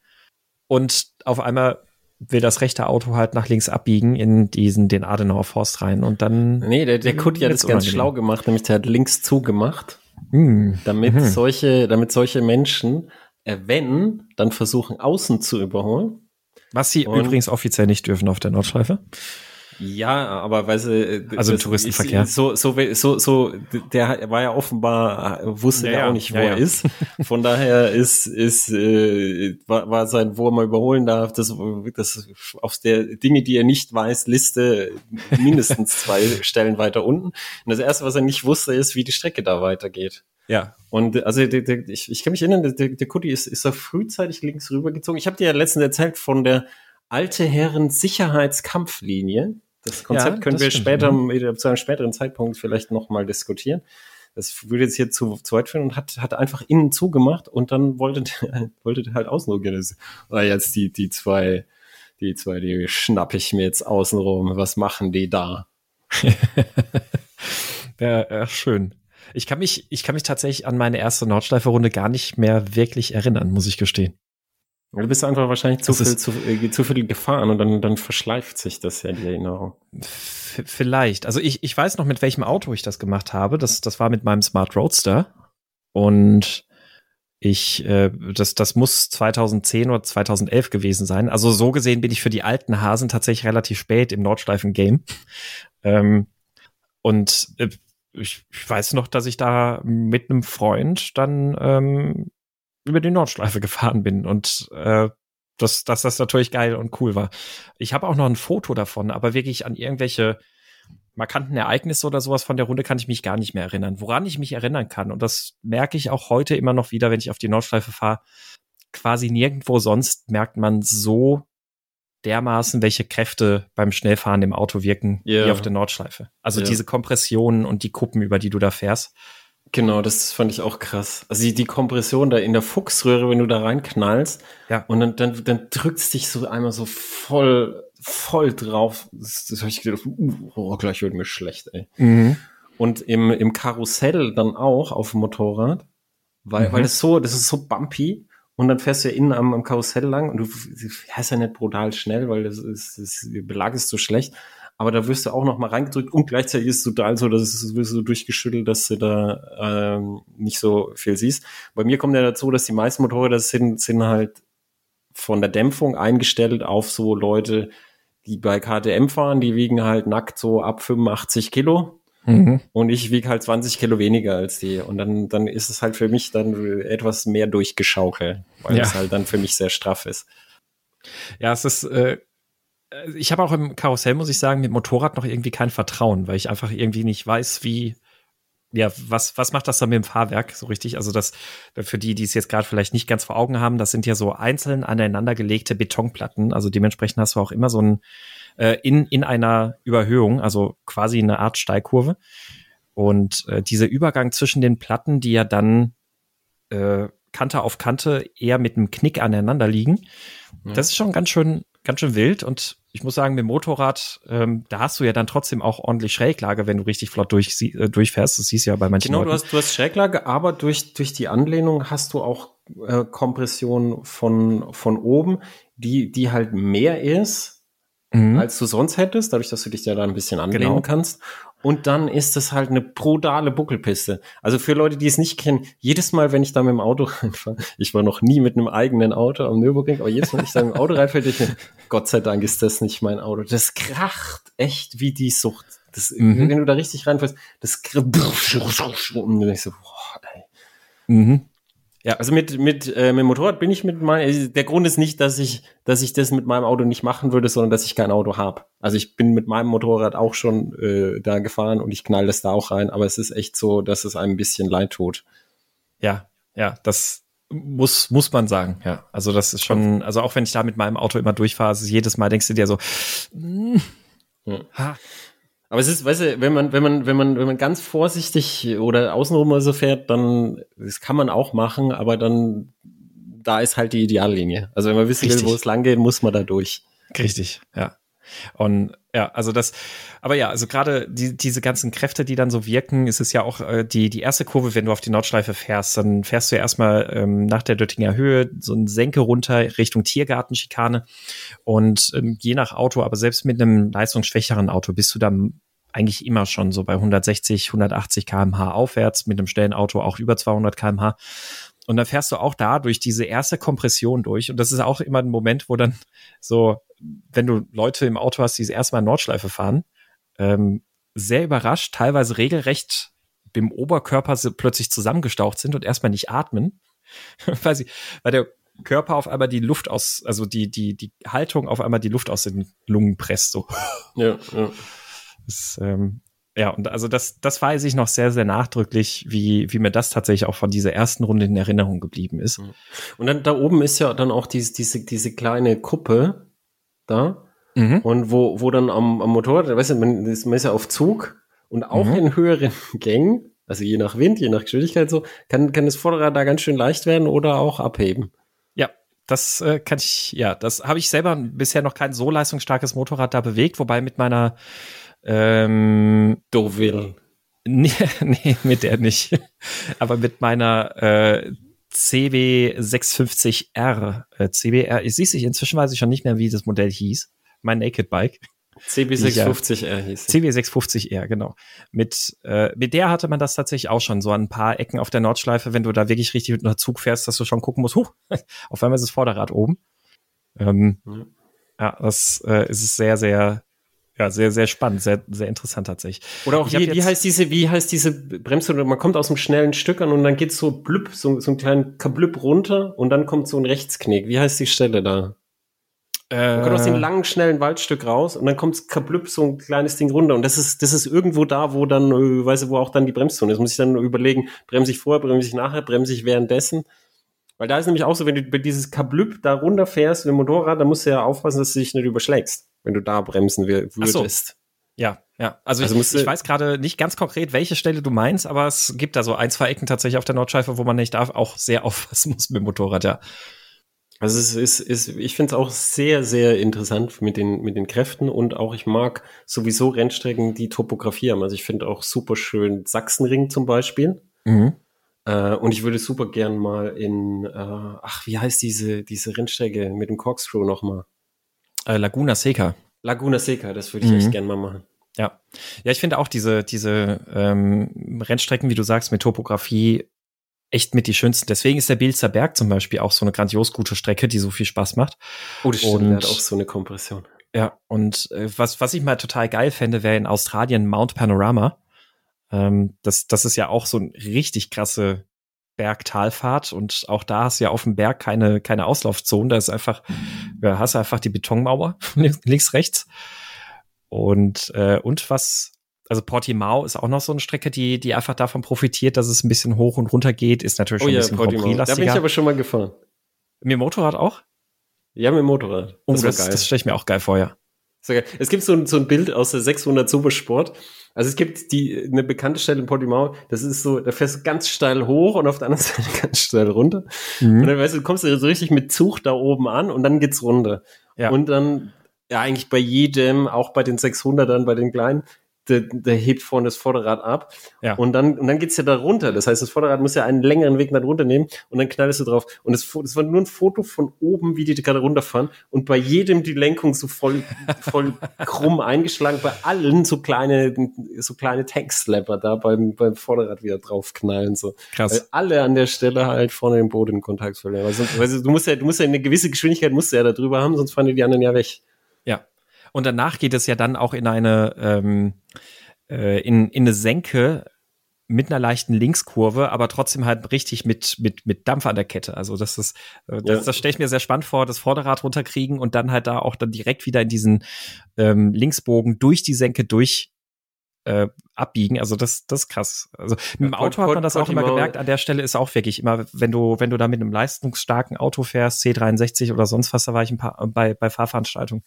S2: und auf einmal will das rechte Auto halt nach links abbiegen in diesen, den Adenauer Forst rein und dann.
S1: Nee, der, der Kut hat das ganz schlau gemacht, nämlich der hat links zugemacht, hm. damit mhm. solche, damit solche Menschen, äh, wenn, dann versuchen außen zu überholen.
S2: Was sie und übrigens offiziell nicht dürfen auf der Nordschleife.
S1: Ja, aber weil sie
S2: äh, also das, Touristenverkehr.
S1: So so so so der war ja offenbar wusste ja, ja auch nicht, wo ja, er ist. Von daher ist ist äh, war, war sein, wo er mal überholen darf, das das auf der Dinge, die er nicht weiß, Liste mindestens zwei Stellen weiter unten. Und das erste, was er nicht wusste, ist, wie die Strecke da weitergeht.
S2: Ja.
S1: Und also der, der, ich, ich kann mich erinnern, der, der Kutti ist, ist da frühzeitig links rübergezogen. Ich habe dir ja letztens erzählt von der alte Herren Sicherheitskampflinie. Das Konzept ja, können wir stimmt, später, ja. zu einem späteren Zeitpunkt vielleicht nochmal diskutieren. Das würde jetzt hier zu, zu weit führen und hat, hat einfach innen zugemacht und dann wollte, wollte halt außen rum gehen. Ah, jetzt die, die zwei, die zwei, die schnapp ich mir jetzt außenrum. Was machen die da?
S2: ja, ja, schön. Ich kann mich, ich kann mich tatsächlich an meine erste Nordschleife-Runde gar nicht mehr wirklich erinnern, muss ich gestehen.
S1: Du bist einfach wahrscheinlich zu viel, zu, äh, zu viel gefahren und dann, dann verschleift sich das ja, die Erinnerung.
S2: Vielleicht. Also ich, ich weiß noch, mit welchem Auto ich das gemacht habe. Das, das war mit meinem Smart Roadster. Und ich, äh, das, das muss 2010 oder 2011 gewesen sein. Also so gesehen bin ich für die alten Hasen tatsächlich relativ spät im Nordschleifen-Game. Ähm, und äh, ich, ich weiß noch, dass ich da mit einem Freund dann ähm, über die Nordschleife gefahren bin und äh, dass, dass das natürlich geil und cool war. Ich habe auch noch ein Foto davon, aber wirklich an irgendwelche markanten Ereignisse oder sowas von der Runde kann ich mich gar nicht mehr erinnern. Woran ich mich erinnern kann, und das merke ich auch heute immer noch wieder, wenn ich auf die Nordschleife fahre, quasi nirgendwo sonst merkt man so dermaßen, welche Kräfte beim Schnellfahren im Auto wirken, yeah. wie auf der Nordschleife. Also yeah. diese Kompressionen und die Kuppen, über die du da fährst.
S1: Genau, das fand ich auch krass. Also die, die Kompression da in der Fuchsröhre, wenn du da reinknallst,
S2: ja.
S1: und dann, dann, dann drückt es dich so einmal so voll, voll drauf. Das, das habe ich gedacht, uh, oh, gleich wird mir schlecht, ey.
S2: Mhm.
S1: Und im, im Karussell dann auch auf dem Motorrad, weil, mhm. weil das so, das ist so bumpy. Und dann fährst du ja innen am, am Karussell lang und du fährst ja nicht brutal schnell, weil das ist, das, Belag ist so schlecht aber da wirst du auch noch mal reingedrückt und gleichzeitig ist es total so, dass es wirst so durchgeschüttelt, dass du da ähm, nicht so viel siehst. Bei mir kommt ja dazu, dass die meisten Motorräder sind, sind halt von der Dämpfung eingestellt auf so Leute, die bei KTM fahren, die wiegen halt nackt so ab 85 Kilo. Mhm. Und ich wiege halt 20 Kilo weniger als die. Und dann, dann ist es halt für mich dann etwas mehr durchgeschaukelt, weil ja. es halt dann für mich sehr straff ist.
S2: Ja, es ist, äh, ich habe auch im Karussell, muss ich sagen, mit Motorrad noch irgendwie kein Vertrauen, weil ich einfach irgendwie nicht weiß, wie, ja, was, was macht das dann mit dem Fahrwerk so richtig? Also das, für die, die es jetzt gerade vielleicht nicht ganz vor Augen haben, das sind ja so einzeln aneinandergelegte Betonplatten. Also dementsprechend hast du auch immer so ein, äh, in, in einer Überhöhung, also quasi eine Art Steilkurve. Und äh, dieser Übergang zwischen den Platten, die ja dann äh, Kante auf Kante eher mit einem Knick aneinander liegen, ja. das ist schon ganz schön, ganz schön wild und ich muss sagen, mit dem Motorrad, ähm, da hast du ja dann trotzdem auch ordentlich Schräglage, wenn du richtig flott durch, äh, durchfährst. Das siehst du ja bei manchen
S1: Genau, Leuten. du hast, du hast Schräglage, aber durch, durch die Anlehnung hast du auch äh, Kompression von, von oben, die, die halt mehr ist, mhm. als du sonst hättest, dadurch, dass du dich ja da ein bisschen anlehnen genau. kannst. Und dann ist es halt eine brutale Buckelpiste. Also für Leute, die es nicht kennen, jedes Mal, wenn ich da mit dem Auto reinfahre, ich war noch nie mit einem eigenen Auto am Nürburgring, aber jedes Mal, wenn ich da mit dem Auto reinfahre, ich mir, Gott sei Dank ist das nicht mein Auto. Das kracht echt wie die Sucht. Das, mhm. Wenn du da richtig reinfährst, das kracht. Und ich so, boah, ey. Mhm. Ja, also mit, mit, äh, mit dem Motorrad bin ich mit meinem, also der Grund ist nicht, dass ich, dass ich das mit meinem Auto nicht machen würde, sondern dass ich kein Auto habe. Also ich bin mit meinem Motorrad auch schon äh, da gefahren und ich knall das da auch rein, aber es ist echt so, dass es einem ein bisschen leid tut.
S2: Ja, ja, das muss, muss man sagen, ja. Also das ist schon, also auch wenn ich da mit meinem Auto immer durchfahre, ist jedes Mal denkst du dir so, mm,
S1: ha, aber es ist, weißt du, wenn man, wenn man, wenn man, wenn man ganz vorsichtig oder außenrum oder so fährt, dann, das kann man auch machen, aber dann, da ist halt die Ideallinie. Also wenn man wissen Richtig. will, wo es lang geht, muss man da durch.
S2: Richtig, ja. Und ja, also das, aber ja, also gerade die, diese ganzen Kräfte, die dann so wirken, ist es ja auch äh, die, die erste Kurve, wenn du auf die Nordschleife fährst, dann fährst du ja erstmal ähm, nach der Döttinger Höhe so eine Senke runter Richtung Tiergartenschikane und ähm, je nach Auto, aber selbst mit einem leistungsschwächeren Auto bist du dann eigentlich immer schon so bei 160, 180 kmh aufwärts, mit einem schnellen Auto auch über 200 kmh. Und dann fährst du auch da durch diese erste Kompression durch. Und das ist auch immer ein Moment, wo dann so, wenn du Leute im Auto hast, die das erste Mal Nordschleife fahren, ähm, sehr überrascht, teilweise regelrecht im Oberkörper plötzlich zusammengestaucht sind und erstmal nicht atmen, weil sie, weil der Körper auf einmal die Luft aus, also die, die, die Haltung auf einmal die Luft aus den Lungen presst, so.
S1: Ja, ja.
S2: Das, ähm, ja, und also das, das weiß ich noch sehr, sehr nachdrücklich, wie, wie mir das tatsächlich auch von dieser ersten Runde in Erinnerung geblieben ist.
S1: Und dann da oben ist ja dann auch diese, diese, diese kleine Kuppe da. Mhm. Und wo, wo dann am, am Motorrad, weißt du, man ist, man ist ja auf Zug und auch mhm. in höheren Gängen, also je nach Wind, je nach Geschwindigkeit so, kann, kann das Vorderrad da ganz schön leicht werden oder auch abheben.
S2: Ja, das äh, kann ich, ja, das habe ich selber bisher noch kein so leistungsstarkes Motorrad da bewegt, wobei mit meiner ähm,
S1: Deauville.
S2: Nee, nee, mit der nicht. Aber mit meiner äh, CB650R. Äh, CBR, ich du, inzwischen weiß ich schon nicht mehr, wie das Modell hieß. Mein Naked Bike.
S1: CB650R hieß
S2: CB650R, genau. Mit, äh, mit der hatte man das tatsächlich auch schon, so an ein paar Ecken auf der Nordschleife, wenn du da wirklich richtig mit einem Zug fährst, dass du schon gucken musst, huh, auf einmal ist das Vorderrad oben. Ähm, mhm. Ja, das äh, ist sehr, sehr, ja, sehr, sehr spannend, sehr, sehr interessant tatsächlich.
S1: Oder auch, wie, wie heißt diese, wie heißt diese Bremse? Man kommt aus einem schnellen Stück an und dann geht so blüpp, so, so ein kleinen Kablüpp runter und dann kommt so ein Rechtsknick. Wie heißt die Stelle da? Äh, man kommt aus dem langen, schnellen Waldstück raus und dann kommt kablüpp so ein kleines Ding runter. Und das ist, das ist irgendwo da, wo dann, äh, weißt du, wo auch dann die Bremszone ist. Muss ich dann überlegen, bremse ich vorher, bremse ich nachher, bremse ich währenddessen. Weil da ist nämlich auch so, wenn du bei dieses Kablüpp da runterfährst mit dem Motorrad, dann musst du ja aufpassen, dass du dich nicht überschlägst wenn du da bremsen würdest.
S2: Ja, ja. Also, also ich, ich weiß gerade nicht ganz konkret, welche Stelle du meinst, aber es gibt da so ein, zwei Ecken tatsächlich auf der Nordschleife, wo man nicht darf, auch sehr aufpassen muss mit dem Motorrad, ja.
S1: Also es ist, ist ich finde es auch sehr, sehr interessant mit den, mit den Kräften und auch ich mag sowieso Rennstrecken, die Topografie haben. Also ich finde auch super schön Sachsenring zum Beispiel. Mhm. Äh, und ich würde super gern mal in, äh, ach, wie heißt diese, diese Rennstrecke mit dem Corkscrew nochmal?
S2: Äh, Laguna Seca.
S1: Laguna Seca, das würde ich mhm. echt gerne mal machen.
S2: Ja. Ja, ich finde auch diese, diese ähm, Rennstrecken, wie du sagst, mit Topografie echt mit die schönsten. Deswegen ist der Bielzer Berg zum Beispiel auch so eine grandios gute Strecke, die so viel Spaß macht.
S1: Oh, das stimmt, und, hat auch so eine Kompression.
S2: Ja, und äh, was, was ich mal total geil fände, wäre in Australien Mount Panorama. Ähm, das, das ist ja auch so ein richtig krasse Bergtalfahrt und auch da hast du ja auf dem Berg keine, keine Auslaufzone. Da ist einfach, ja, hast du einfach die Betonmauer links, rechts. Und, äh, und was, also Portimao ist auch noch so eine Strecke, die, die einfach davon profitiert, dass es ein bisschen hoch und runter geht, ist natürlich oh, schon ja, ein bisschen
S1: Portimao. Da bin ich aber schon mal gefahren.
S2: Mit dem Motorrad auch?
S1: Ja, mit dem Motorrad.
S2: Oh, das, das, das stelle ich mir auch geil vor, ja.
S1: Es gibt so ein, so ein Bild aus der 600 Supersport. Also es gibt die, eine bekannte Stelle in Portimao, das ist so, da fährst du ganz steil hoch und auf der anderen Seite ganz steil runter. Mhm. Und dann weißt du, kommst du so richtig mit Zug da oben an und dann geht's runter. Ja. Und dann, ja, eigentlich bei jedem, auch bei den 600ern, bei den kleinen, der, der hebt vorne das Vorderrad ab. Ja. Und dann, und dann geht's ja da runter. Das heißt, das Vorderrad muss ja einen längeren Weg nach runter nehmen und dann knallst du drauf. Und das, das war nur ein Foto von oben, wie die gerade runterfahren. Und bei jedem die Lenkung so voll, voll krumm eingeschlagen. Bei allen so kleine, so kleine Tankslapper da beim, beim Vorderrad wieder draufknallen, so. Krass. Weil alle an der Stelle halt vorne den Boden in Kontakt verlieren. Also, also, du musst ja, du musst ja eine gewisse Geschwindigkeit musst du ja da drüber haben, sonst fahren die anderen ja weg.
S2: Ja. Und danach geht es ja dann auch in eine, ähm, äh, in, in eine Senke mit einer leichten Linkskurve, aber trotzdem halt richtig mit, mit, mit Dampf an der Kette. Also das ist, äh, das, ja. das stelle ich mir sehr spannend vor, das Vorderrad runterkriegen und dann halt da auch dann direkt wieder in diesen ähm, Linksbogen durch die Senke durch äh, abbiegen. Also das, das ist krass. Also mit dem Auto hat man das auch immer gemerkt. An der Stelle ist auch wirklich immer, wenn du, wenn du da mit einem leistungsstarken Auto fährst, C63 oder sonst was, da war ich ein paar bei, bei Fahrveranstaltungen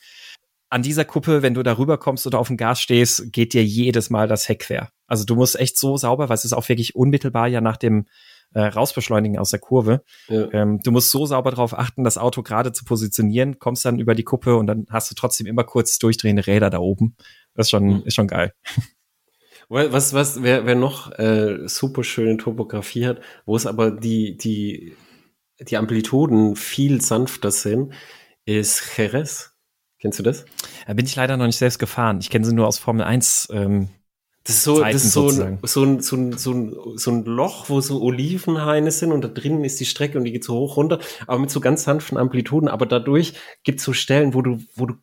S2: an dieser Kuppe, wenn du darüber kommst oder auf dem Gas stehst, geht dir jedes Mal das Heck quer. Also du musst echt so sauber, weil es ist auch wirklich unmittelbar ja nach dem äh, rausbeschleunigen aus der Kurve.
S1: Ja.
S2: Ähm, du musst so sauber darauf achten, das Auto gerade zu positionieren, kommst dann über die Kuppe und dann hast du trotzdem immer kurz durchdrehende Räder da oben. Das ist schon,
S1: Mhm.
S2: ist schon geil.
S1: Was, was, wer, wer noch äh, super schöne Topografie hat, wo es aber die, die, die Amplituden viel sanfter sind, ist Jerez. Kennst du das?
S2: Da bin ich leider noch nicht selbst gefahren. Ich kenne sie nur aus Formel 1. Ähm,
S1: Das ist so,
S2: Zeiten
S1: das ist so ein,
S2: sozusagen.
S1: so, ein, so, ein, so, ein, so ein Loch, wo so Olivenhaine sind und da drinnen ist die Strecke und die geht so hoch runter, aber mit so ganz sanften Amplituden. Aber dadurch gibt es so Stellen, wo du, wo du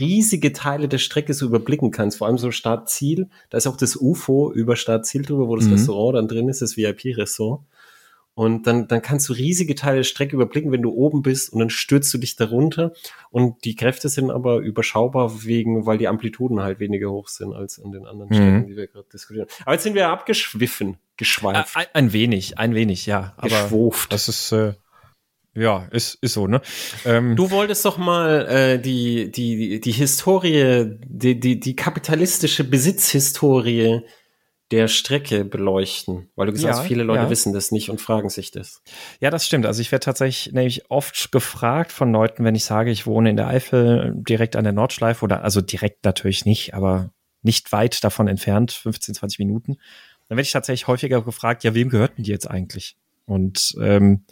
S1: riesige Teile der Strecke so überblicken kannst. Vor allem so Start-Ziel. Da ist auch das UFO über Start-Ziel drüber, wo das
S2: Mhm.
S1: Restaurant dann drin ist, das VIP-Restaurant. Und dann, dann kannst du riesige Teile der Strecke überblicken, wenn du oben bist und dann stürzt du dich darunter. Und die Kräfte sind aber überschaubar wegen, weil die Amplituden halt weniger hoch sind als an den anderen
S2: Mhm.
S1: Strecken, die wir gerade diskutieren. Aber jetzt sind wir abgeschwiffen, geschweift,
S2: ein, ein wenig, ein wenig, ja.
S1: Geschwuft.
S2: das ist, äh, ja, ist, ist so, ne? Ähm,
S1: Du wolltest doch mal äh, die, die, die Historie, die, die, die kapitalistische Besitzhistorie der Strecke beleuchten, weil du gesagt
S2: Ja,
S1: hast, viele Leute
S2: ja.
S1: wissen das nicht und fragen sich das.
S2: Ja, das stimmt. Also ich werde tatsächlich nämlich oft gefragt von Leuten, wenn ich sage, ich wohne in der Eifel direkt an der Nordschleife oder also direkt natürlich nicht, aber nicht weit davon entfernt, 15, 20 Minuten. Dann werde ich tatsächlich häufiger gefragt, ja, wem gehörten die jetzt eigentlich? Und ähm,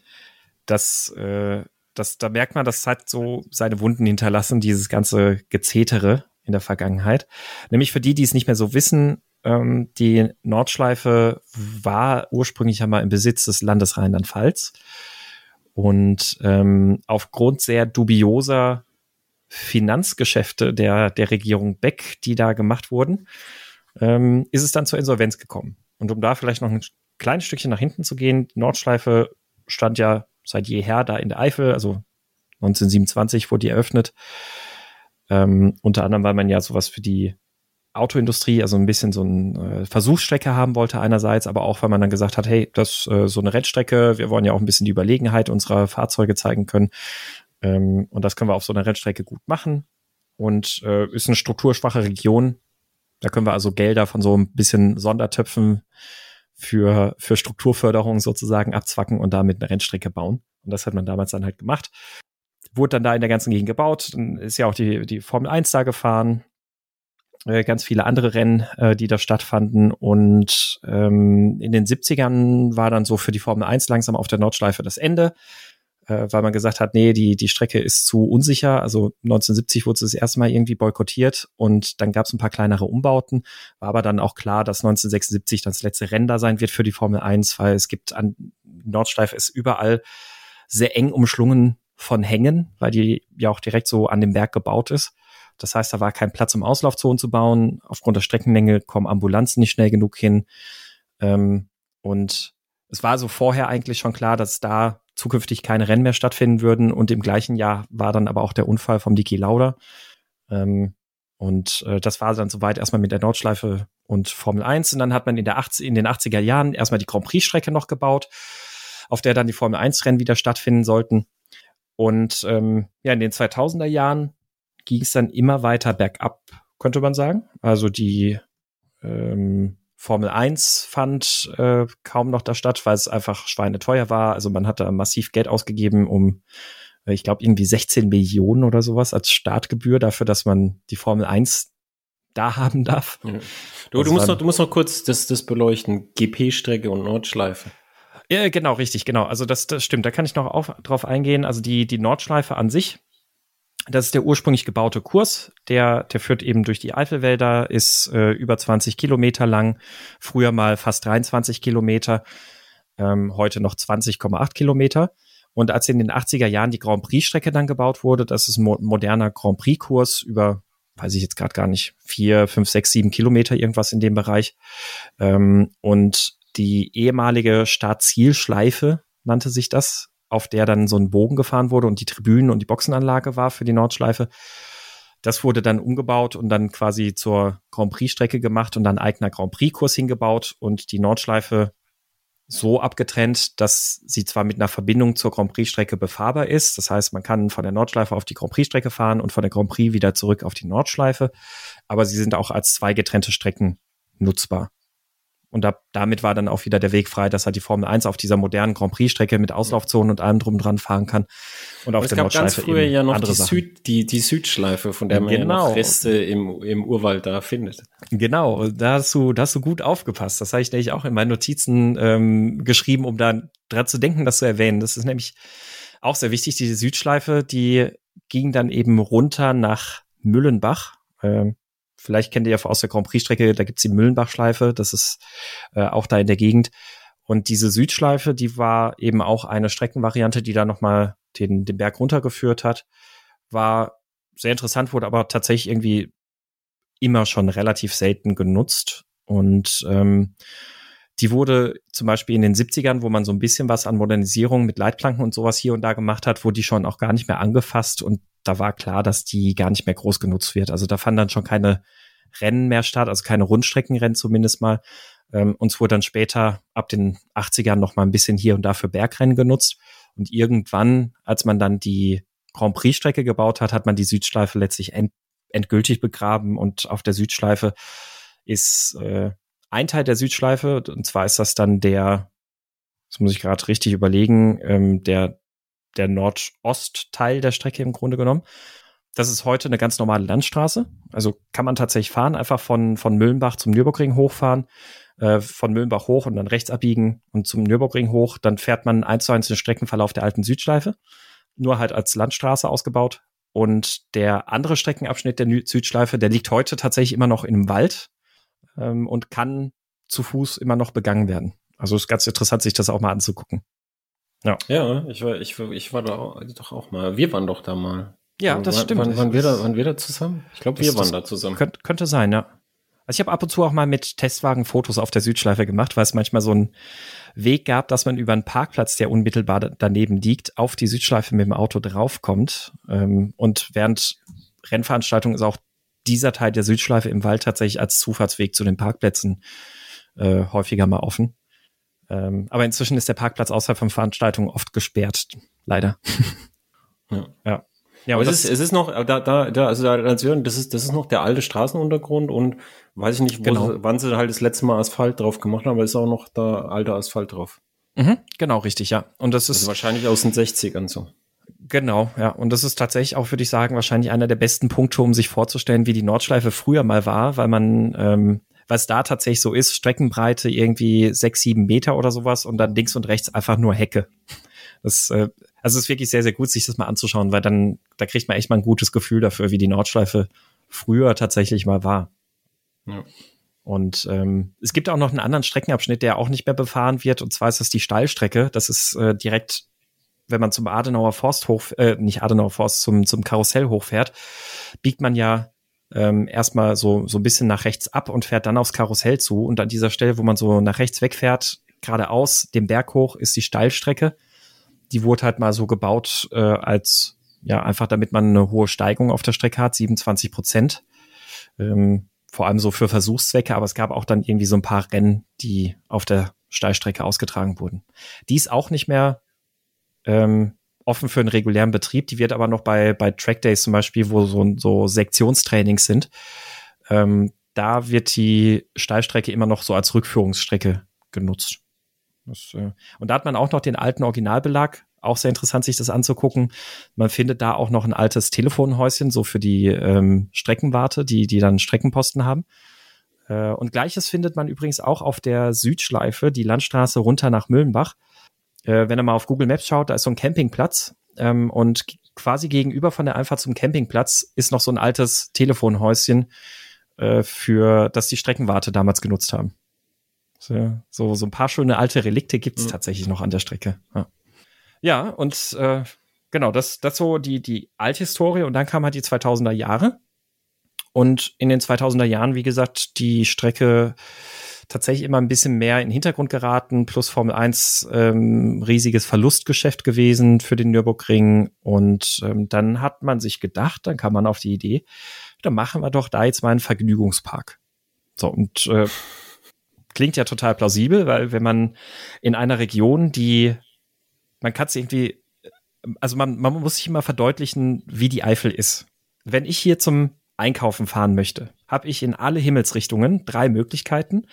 S2: das, äh, das, da merkt man, das hat so seine Wunden hinterlassen, dieses ganze Gezetere in der Vergangenheit. Nämlich für die, die es nicht mehr so wissen, ähm, die Nordschleife war ursprünglich einmal im Besitz des Landes Rheinland-Pfalz. Und ähm, aufgrund sehr dubioser Finanzgeschäfte der, der Regierung Beck, die da gemacht wurden, ähm, ist es dann zur Insolvenz gekommen. Und um da vielleicht noch ein kleines Stückchen nach hinten zu gehen, die Nordschleife stand ja seit jeher da in der Eifel, also 1927 wurde die eröffnet. Ähm, unter anderem, weil man ja sowas für die Autoindustrie, also ein bisschen so eine äh, Versuchsstrecke haben wollte einerseits, aber auch, weil man dann gesagt hat, hey, das äh, so eine Rennstrecke, wir wollen ja auch ein bisschen die Überlegenheit unserer Fahrzeuge zeigen können. Ähm, und das können wir auf so einer Rennstrecke gut machen. Und äh, ist eine strukturschwache Region. Da können wir also Gelder von so ein bisschen Sondertöpfen für, für Strukturförderung sozusagen abzwacken und damit eine Rennstrecke bauen. Und das hat man damals dann halt gemacht. Wurde dann da in der ganzen Gegend gebaut. Dann ist ja auch die, die Formel 1 da gefahren. Äh, ganz viele andere Rennen, äh, die da stattfanden. Und ähm, in den 70ern war dann so für die Formel 1 langsam auf der Nordschleife das Ende, äh, weil man gesagt hat, nee, die, die Strecke ist zu unsicher. Also 1970 wurde sie das erste Mal irgendwie boykottiert und dann gab es ein paar kleinere Umbauten. War aber dann auch klar, dass 1976 dann das letzte Rennen da sein wird für die Formel 1, weil es gibt an Nordschleife ist überall sehr eng umschlungen von Hängen, weil die ja auch direkt so an dem Berg gebaut ist. Das heißt, da war kein Platz, um Auslaufzonen zu bauen. Aufgrund der Streckenlänge kommen Ambulanzen nicht schnell genug hin. Ähm, und es war so vorher eigentlich schon klar, dass da zukünftig keine Rennen mehr stattfinden würden. Und im gleichen Jahr war dann aber auch der Unfall vom Niki Lauda. Ähm, und äh, das war dann soweit erstmal mit der Nordschleife und Formel 1. Und dann hat man in, der 80, in den 80er Jahren erstmal die Grand Prix-Strecke noch gebaut, auf der dann die Formel 1-Rennen wieder stattfinden sollten. Und ähm, ja, in den 2000er Jahren ging es dann immer weiter bergab, könnte man sagen. Also die ähm, Formel 1 fand äh, kaum noch da statt, weil es einfach schweineteuer war. Also man hat da massiv Geld ausgegeben, um, äh, ich glaube, irgendwie 16 Millionen oder sowas als Startgebühr dafür, dass man die Formel 1 da haben darf.
S1: Ja. Du,
S2: Also
S1: du, musst
S2: dann-
S1: noch, du musst noch kurz das, das beleuchten. GP-Strecke und Nordschleife.
S2: Ja, genau, richtig, genau. Also das, das stimmt. Da kann ich noch auf, drauf eingehen. Also die, die Nordschleife an sich, das ist der ursprünglich gebaute Kurs. Der, der führt eben durch die Eifelwälder, ist äh, über 20 Kilometer lang, früher mal fast 23 Kilometer, ähm, heute noch 20,8 Kilometer. Und als in den 80er Jahren die Grand Prix-Strecke dann gebaut wurde, das ist ein mo moderner Grand Prix-Kurs über, weiß ich jetzt gerade gar nicht, vier, fünf, sechs, sieben Kilometer, irgendwas in dem Bereich. Ähm, und die ehemalige Startzielschleife nannte sich das, auf der dann so ein Bogen gefahren wurde und die Tribünen und die Boxenanlage war für die Nordschleife. Das wurde dann umgebaut und dann quasi zur Grand Prix-Strecke gemacht und dann eigener Grand Prix-Kurs hingebaut und die Nordschleife so abgetrennt, dass sie zwar mit einer Verbindung zur Grand Prix-Strecke befahrbar ist. Das heißt, man kann von der Nordschleife auf die Grand Prix-Strecke fahren und von der Grand Prix wieder zurück auf die Nordschleife. Aber sie sind auch als zwei getrennte Strecken nutzbar. Und da, damit war dann auch wieder der Weg frei, dass halt die Formel 1 auf dieser modernen Grand Prix-Strecke mit Auslaufzonen und allem drum dran fahren kann.
S1: Und auf der Nordschleife ganz früher ja noch die, Süd, die, die Südschleife, von der man genau. ja noch Reste im, im Urwald da findet.
S2: Genau, da hast du, da hast du gut aufgepasst. Das habe ich nämlich auch in meinen Notizen ähm, geschrieben, um da dran zu denken, das zu erwähnen. Das ist nämlich auch sehr wichtig. Diese Südschleife, die ging dann eben runter nach Müllenbach. Ähm, Vielleicht kennt ihr ja aus der Grand Prix-Strecke, da gibt's die Müllenbach-Schleife, das ist äh, auch da in der Gegend. Und diese Südschleife, die war eben auch eine Streckenvariante, die da nochmal den, den Berg runtergeführt hat. War sehr interessant, wurde aber tatsächlich irgendwie immer schon relativ selten genutzt. Und ähm, die wurde zum Beispiel in den 70ern, wo man so ein bisschen was an Modernisierung mit Leitplanken und sowas hier und da gemacht hat, wurde die schon auch gar nicht mehr angefasst und da war klar, dass die gar nicht mehr groß genutzt wird. Also da fanden dann schon keine Rennen mehr statt, also keine Rundstreckenrennen zumindest mal. Ähm, uns wurde dann später ab den 80ern noch mal ein bisschen hier und da für Bergrennen genutzt. Und irgendwann, als man dann die Grand Prix-Strecke gebaut hat, hat man die Südschleife letztlich end endgültig begraben. Und auf der Südschleife ist äh, ein Teil der Südschleife, und zwar ist das dann der, das muss ich gerade richtig überlegen, ähm, der der Nordostteil der Strecke im Grunde genommen. Das ist heute eine ganz normale Landstraße. Also kann man tatsächlich fahren, einfach von, von Müllenbach zum Nürburgring hochfahren, äh, von Müllenbach hoch und dann rechts abbiegen und zum Nürburgring hoch. Dann fährt man eins zu eins den Streckenverlauf der alten Südschleife, nur halt als Landstraße ausgebaut. Und der andere Streckenabschnitt der Südschleife, der liegt heute tatsächlich immer noch in einem Wald ähm, und kann zu Fuß immer noch begangen werden. Also ist ganz interessant, sich das auch mal anzugucken.
S1: Ja. Ja, ich war, ich, ich war da auch, doch auch mal. Wir waren doch da mal.
S2: Ja, das
S1: war,
S2: stimmt.
S1: Waren, waren, wir da, waren wir da zusammen? Ich glaube, wir waren da zusammen.
S2: Könnte, könnte sein, ja. Also ich habe ab und zu auch mal mit Testwagen Fotos auf der Südschleife gemacht, weil es manchmal so einen Weg gab, dass man über einen Parkplatz, der unmittelbar daneben liegt, auf die Südschleife mit dem Auto draufkommt. Ähm, und während Rennveranstaltungen ist auch dieser Teil der Südschleife im Wald tatsächlich als Zufahrtsweg zu den Parkplätzen äh, häufiger mal offen. Ähm, aber inzwischen ist der Parkplatz außerhalb von Veranstaltungen oft gesperrt, leider.
S1: ja. ja. Ja, aber es ist, es ist noch, da, da, da, also da, das ist, das ist noch der alte Straßenuntergrund und weiß ich nicht, genau. sie, wann sie halt das letzte Mal Asphalt drauf gemacht haben, aber ist auch noch da alter Asphalt drauf.
S2: Mhm, genau, richtig, ja. Und das ist. Also
S1: wahrscheinlich aus den 60ern so.
S2: Genau, ja. Und das ist tatsächlich auch, würde ich sagen, wahrscheinlich einer der besten Punkte, um sich vorzustellen, wie die Nordschleife früher mal war, weil man ähm, was da tatsächlich so ist, Streckenbreite irgendwie sechs, sieben Meter oder sowas und dann links und rechts einfach nur Hecke. Das, äh, also es ist wirklich sehr, sehr gut, sich das mal anzuschauen, weil dann, da kriegt man echt mal ein gutes Gefühl dafür, wie die Nordschleife früher tatsächlich mal war. Ja. Und ähm, es gibt auch noch einen anderen Streckenabschnitt, der auch nicht mehr befahren wird, und zwar ist das die Steilstrecke. Das ist äh, direkt, wenn man zum Adenauer Forst hoch, äh, nicht Adenauer Forst, zum, zum Karussell hochfährt, biegt man ja ähm, erstmal so, so ein bisschen nach rechts ab und fährt dann aufs Karussell zu. Und an dieser Stelle, wo man so nach rechts wegfährt, geradeaus, den Berg hoch, ist die Steilstrecke. Die wurde halt mal so gebaut äh, als, ja, einfach damit man eine hohe Steigung auf der Strecke hat, 27 Prozent. Ähm, vor allem so für Versuchszwecke, aber es gab auch dann irgendwie so ein paar Rennen, die auf der Steilstrecke ausgetragen wurden. Die ist auch nicht mehr ähm, offen für einen regulären Betrieb. Die wird aber noch bei, bei Trackdays zum Beispiel, wo so, so Sektionstrainings sind, ähm, da wird die Steilstrecke immer noch so als Rückführungsstrecke genutzt. Das, äh, und da hat man auch noch den alten Originalbelag. Auch sehr interessant, sich das anzugucken. Man findet da auch noch ein altes Telefonhäuschen, so für die ähm, Streckenwarte, die, die dann Streckenposten haben. Äh, und gleiches findet man übrigens auch auf der Südschleife, die Landstraße runter nach Müllenbach äh, wenn er mal auf Google Maps schaut, da ist so ein Campingplatz ähm, und quasi gegenüber von der Einfahrt zum Campingplatz ist noch so ein altes Telefonhäuschen, äh, für das die Streckenwarte damals genutzt haben. So, so, so ein paar schöne alte Relikte gibt es mhm. tatsächlich noch an der Strecke. Ja, ja und äh, genau, das, das so die, die Althistorie und dann kam halt die 2000er Jahre. Und in den 2000er Jahren, wie gesagt, die Strecke tatsächlich immer ein bisschen mehr in den Hintergrund geraten, plus Formel 1 ähm, riesiges Verlustgeschäft gewesen für den Nürburgring. Und ähm, dann hat man sich gedacht, dann kam man auf die Idee, dann machen wir doch da jetzt mal einen Vergnügungspark. So, und äh, klingt ja total plausibel, weil wenn man in einer Region, die, man kann es irgendwie, also man, man muss sich immer verdeutlichen, wie die Eifel ist. Wenn ich hier zum Einkaufen fahren möchte, habe ich in alle Himmelsrichtungen drei Möglichkeiten.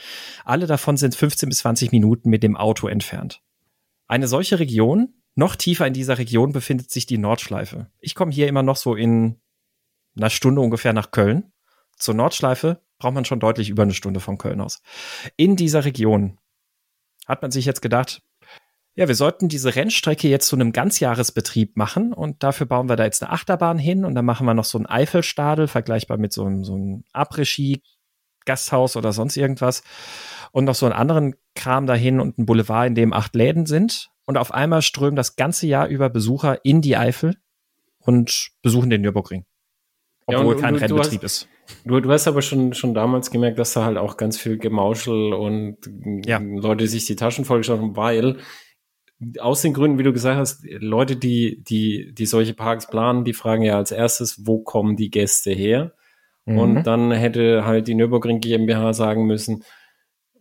S2: Alle davon sind 15 bis 20 Minuten mit dem Auto entfernt. Eine solche Region, noch tiefer in dieser Region befindet sich die Nordschleife. Ich komme hier immer noch so in einer Stunde ungefähr nach Köln. Zur Nordschleife braucht man schon deutlich über eine Stunde von Köln aus. In dieser Region hat man sich jetzt gedacht, ja, wir sollten diese Rennstrecke jetzt zu einem Ganzjahresbetrieb machen und dafür bauen wir da jetzt eine Achterbahn hin und dann machen wir noch so einen Eifelstadel, vergleichbar mit so einem, so einem Après-Ski Gasthaus oder sonst irgendwas und noch so einen anderen Kram dahin und ein Boulevard, in dem acht Läden sind und auf einmal strömen das ganze Jahr über Besucher in die Eifel und besuchen den Nürburgring. Obwohl ja, und, kein und, Rennbetrieb
S1: hast,
S2: ist.
S1: Du, du hast aber schon, schon damals gemerkt, dass da halt auch ganz viel Gemauschel und ja. Leute sich die Taschen vollgeschaut haben, weil aus den Gründen, wie du gesagt hast, Leute, die, die, die solche Parks planen, die fragen ja als erstes, wo kommen die Gäste her? Mhm. Und dann hätte halt die Nürburgring GmbH sagen müssen,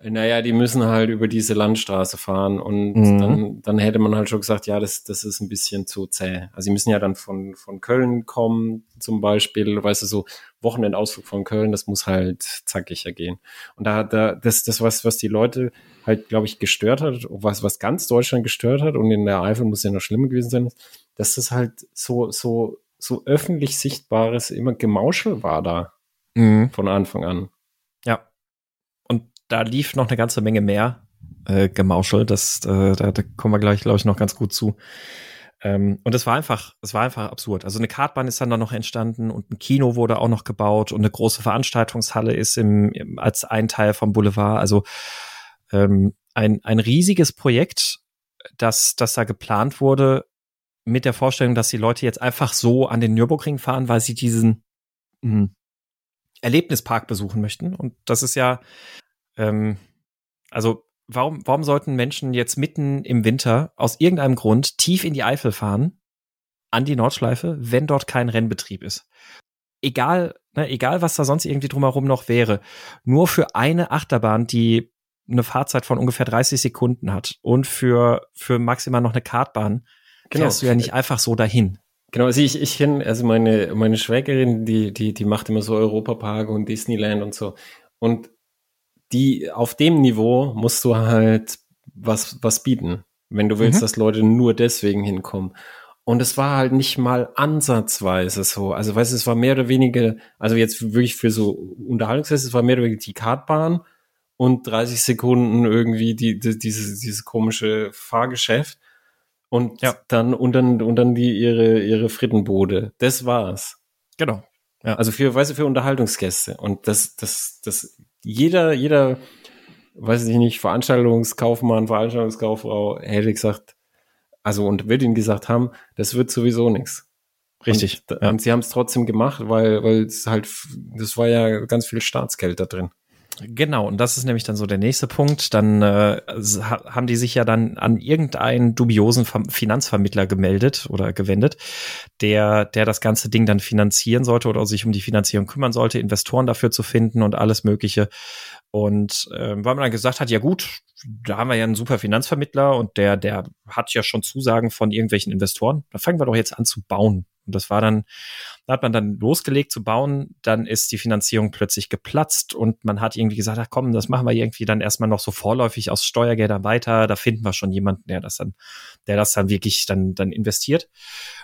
S1: naja, die müssen halt über diese Landstraße fahren und mhm. dann, dann hätte man halt schon gesagt, ja, das, das ist ein bisschen zu zäh. Also sie müssen ja dann von, von Köln kommen, zum Beispiel, weißt du, so Wochenendausflug von Köln, das muss halt zackiger gehen. Und da, da, das, das was, was die Leute halt, glaube ich, gestört hat, was, was ganz Deutschland gestört hat und in der Eifel muss ja noch schlimmer gewesen sein, dass das halt so, so, so öffentlich sichtbares immer Gemauschel war da. Mhm. Von Anfang an
S2: da lief noch eine ganze Menge mehr äh, Gemauschel. Das, äh, da, da kommen wir gleich, glaube ich, noch ganz gut zu. Ähm, und es war einfach, es war einfach absurd. Also eine Kartbahn ist dann da noch entstanden und ein Kino wurde auch noch gebaut und eine große Veranstaltungshalle ist im, im als ein Teil vom Boulevard. Also ähm, ein, ein riesiges Projekt, das, das da geplant wurde mit der Vorstellung, dass die Leute jetzt einfach so an den Nürburgring fahren, weil sie diesen mh, hm, Erlebnispark besuchen möchten. Und das ist ja ähm, also warum, warum sollten Menschen jetzt mitten im Winter aus irgendeinem Grund tief in die Eifel fahren, an die Nordschleife, wenn dort kein Rennbetrieb ist? Egal, ne, egal was da sonst irgendwie drumherum noch wäre, nur für eine Achterbahn, die eine Fahrzeit von ungefähr 30 Sekunden hat und für, für maximal noch eine Kartbahn, genau. fährst du ja nicht einfach so dahin.
S1: Genau, also ich, ich kenne, also meine, meine Schwägerin, die, die, die macht immer so Europapark und Disneyland und so. Und die auf dem Niveau musst du halt was, was bieten, wenn du willst, mhm. dass Leute nur deswegen hinkommen. Und es war halt nicht mal ansatzweise so. Also, weißt du, es war mehr oder weniger, also jetzt wirklich für so Unterhaltungsfest, es war mehr oder weniger die Kartbahn und 30 Sekunden irgendwie die, die dieses, dieses komische Fahrgeschäft. Und ja. dann, und dann, und dann die, ihre, ihre Frittenbode. Das war's.
S2: Genau.
S1: Ja. Also für, weißt du, für Unterhaltungsgäste. Und das, das, das jeder, jeder, weiß ich nicht, Veranstaltungskaufmann, Veranstaltungskauffrau hätte gesagt, also und wird ihnen gesagt haben, das wird sowieso nichts.
S2: Richtig.
S1: Und, ja. und sie haben es trotzdem gemacht, weil, weil es halt, das war ja ganz viel Staatsgeld da drin.
S2: Genau, und das ist nämlich dann so der nächste Punkt. Dann äh, haben die sich ja dann an irgendeinen dubiosen Finanzvermittler gemeldet oder gewendet, der, der das ganze Ding dann finanzieren sollte oder sich um die Finanzierung kümmern sollte, Investoren dafür zu finden und alles Mögliche. Und äh, weil man dann gesagt hat, ja gut, da haben wir ja einen super Finanzvermittler und der, der hat ja schon Zusagen von irgendwelchen Investoren. Da fangen wir doch jetzt an zu bauen. Und das war dann, da hat man dann losgelegt zu bauen, dann ist die Finanzierung plötzlich geplatzt und man hat irgendwie gesagt, ach komm, das machen wir irgendwie dann erstmal noch so vorläufig aus Steuergeldern weiter, da finden wir schon jemanden, der das dann, der das dann wirklich dann, dann investiert.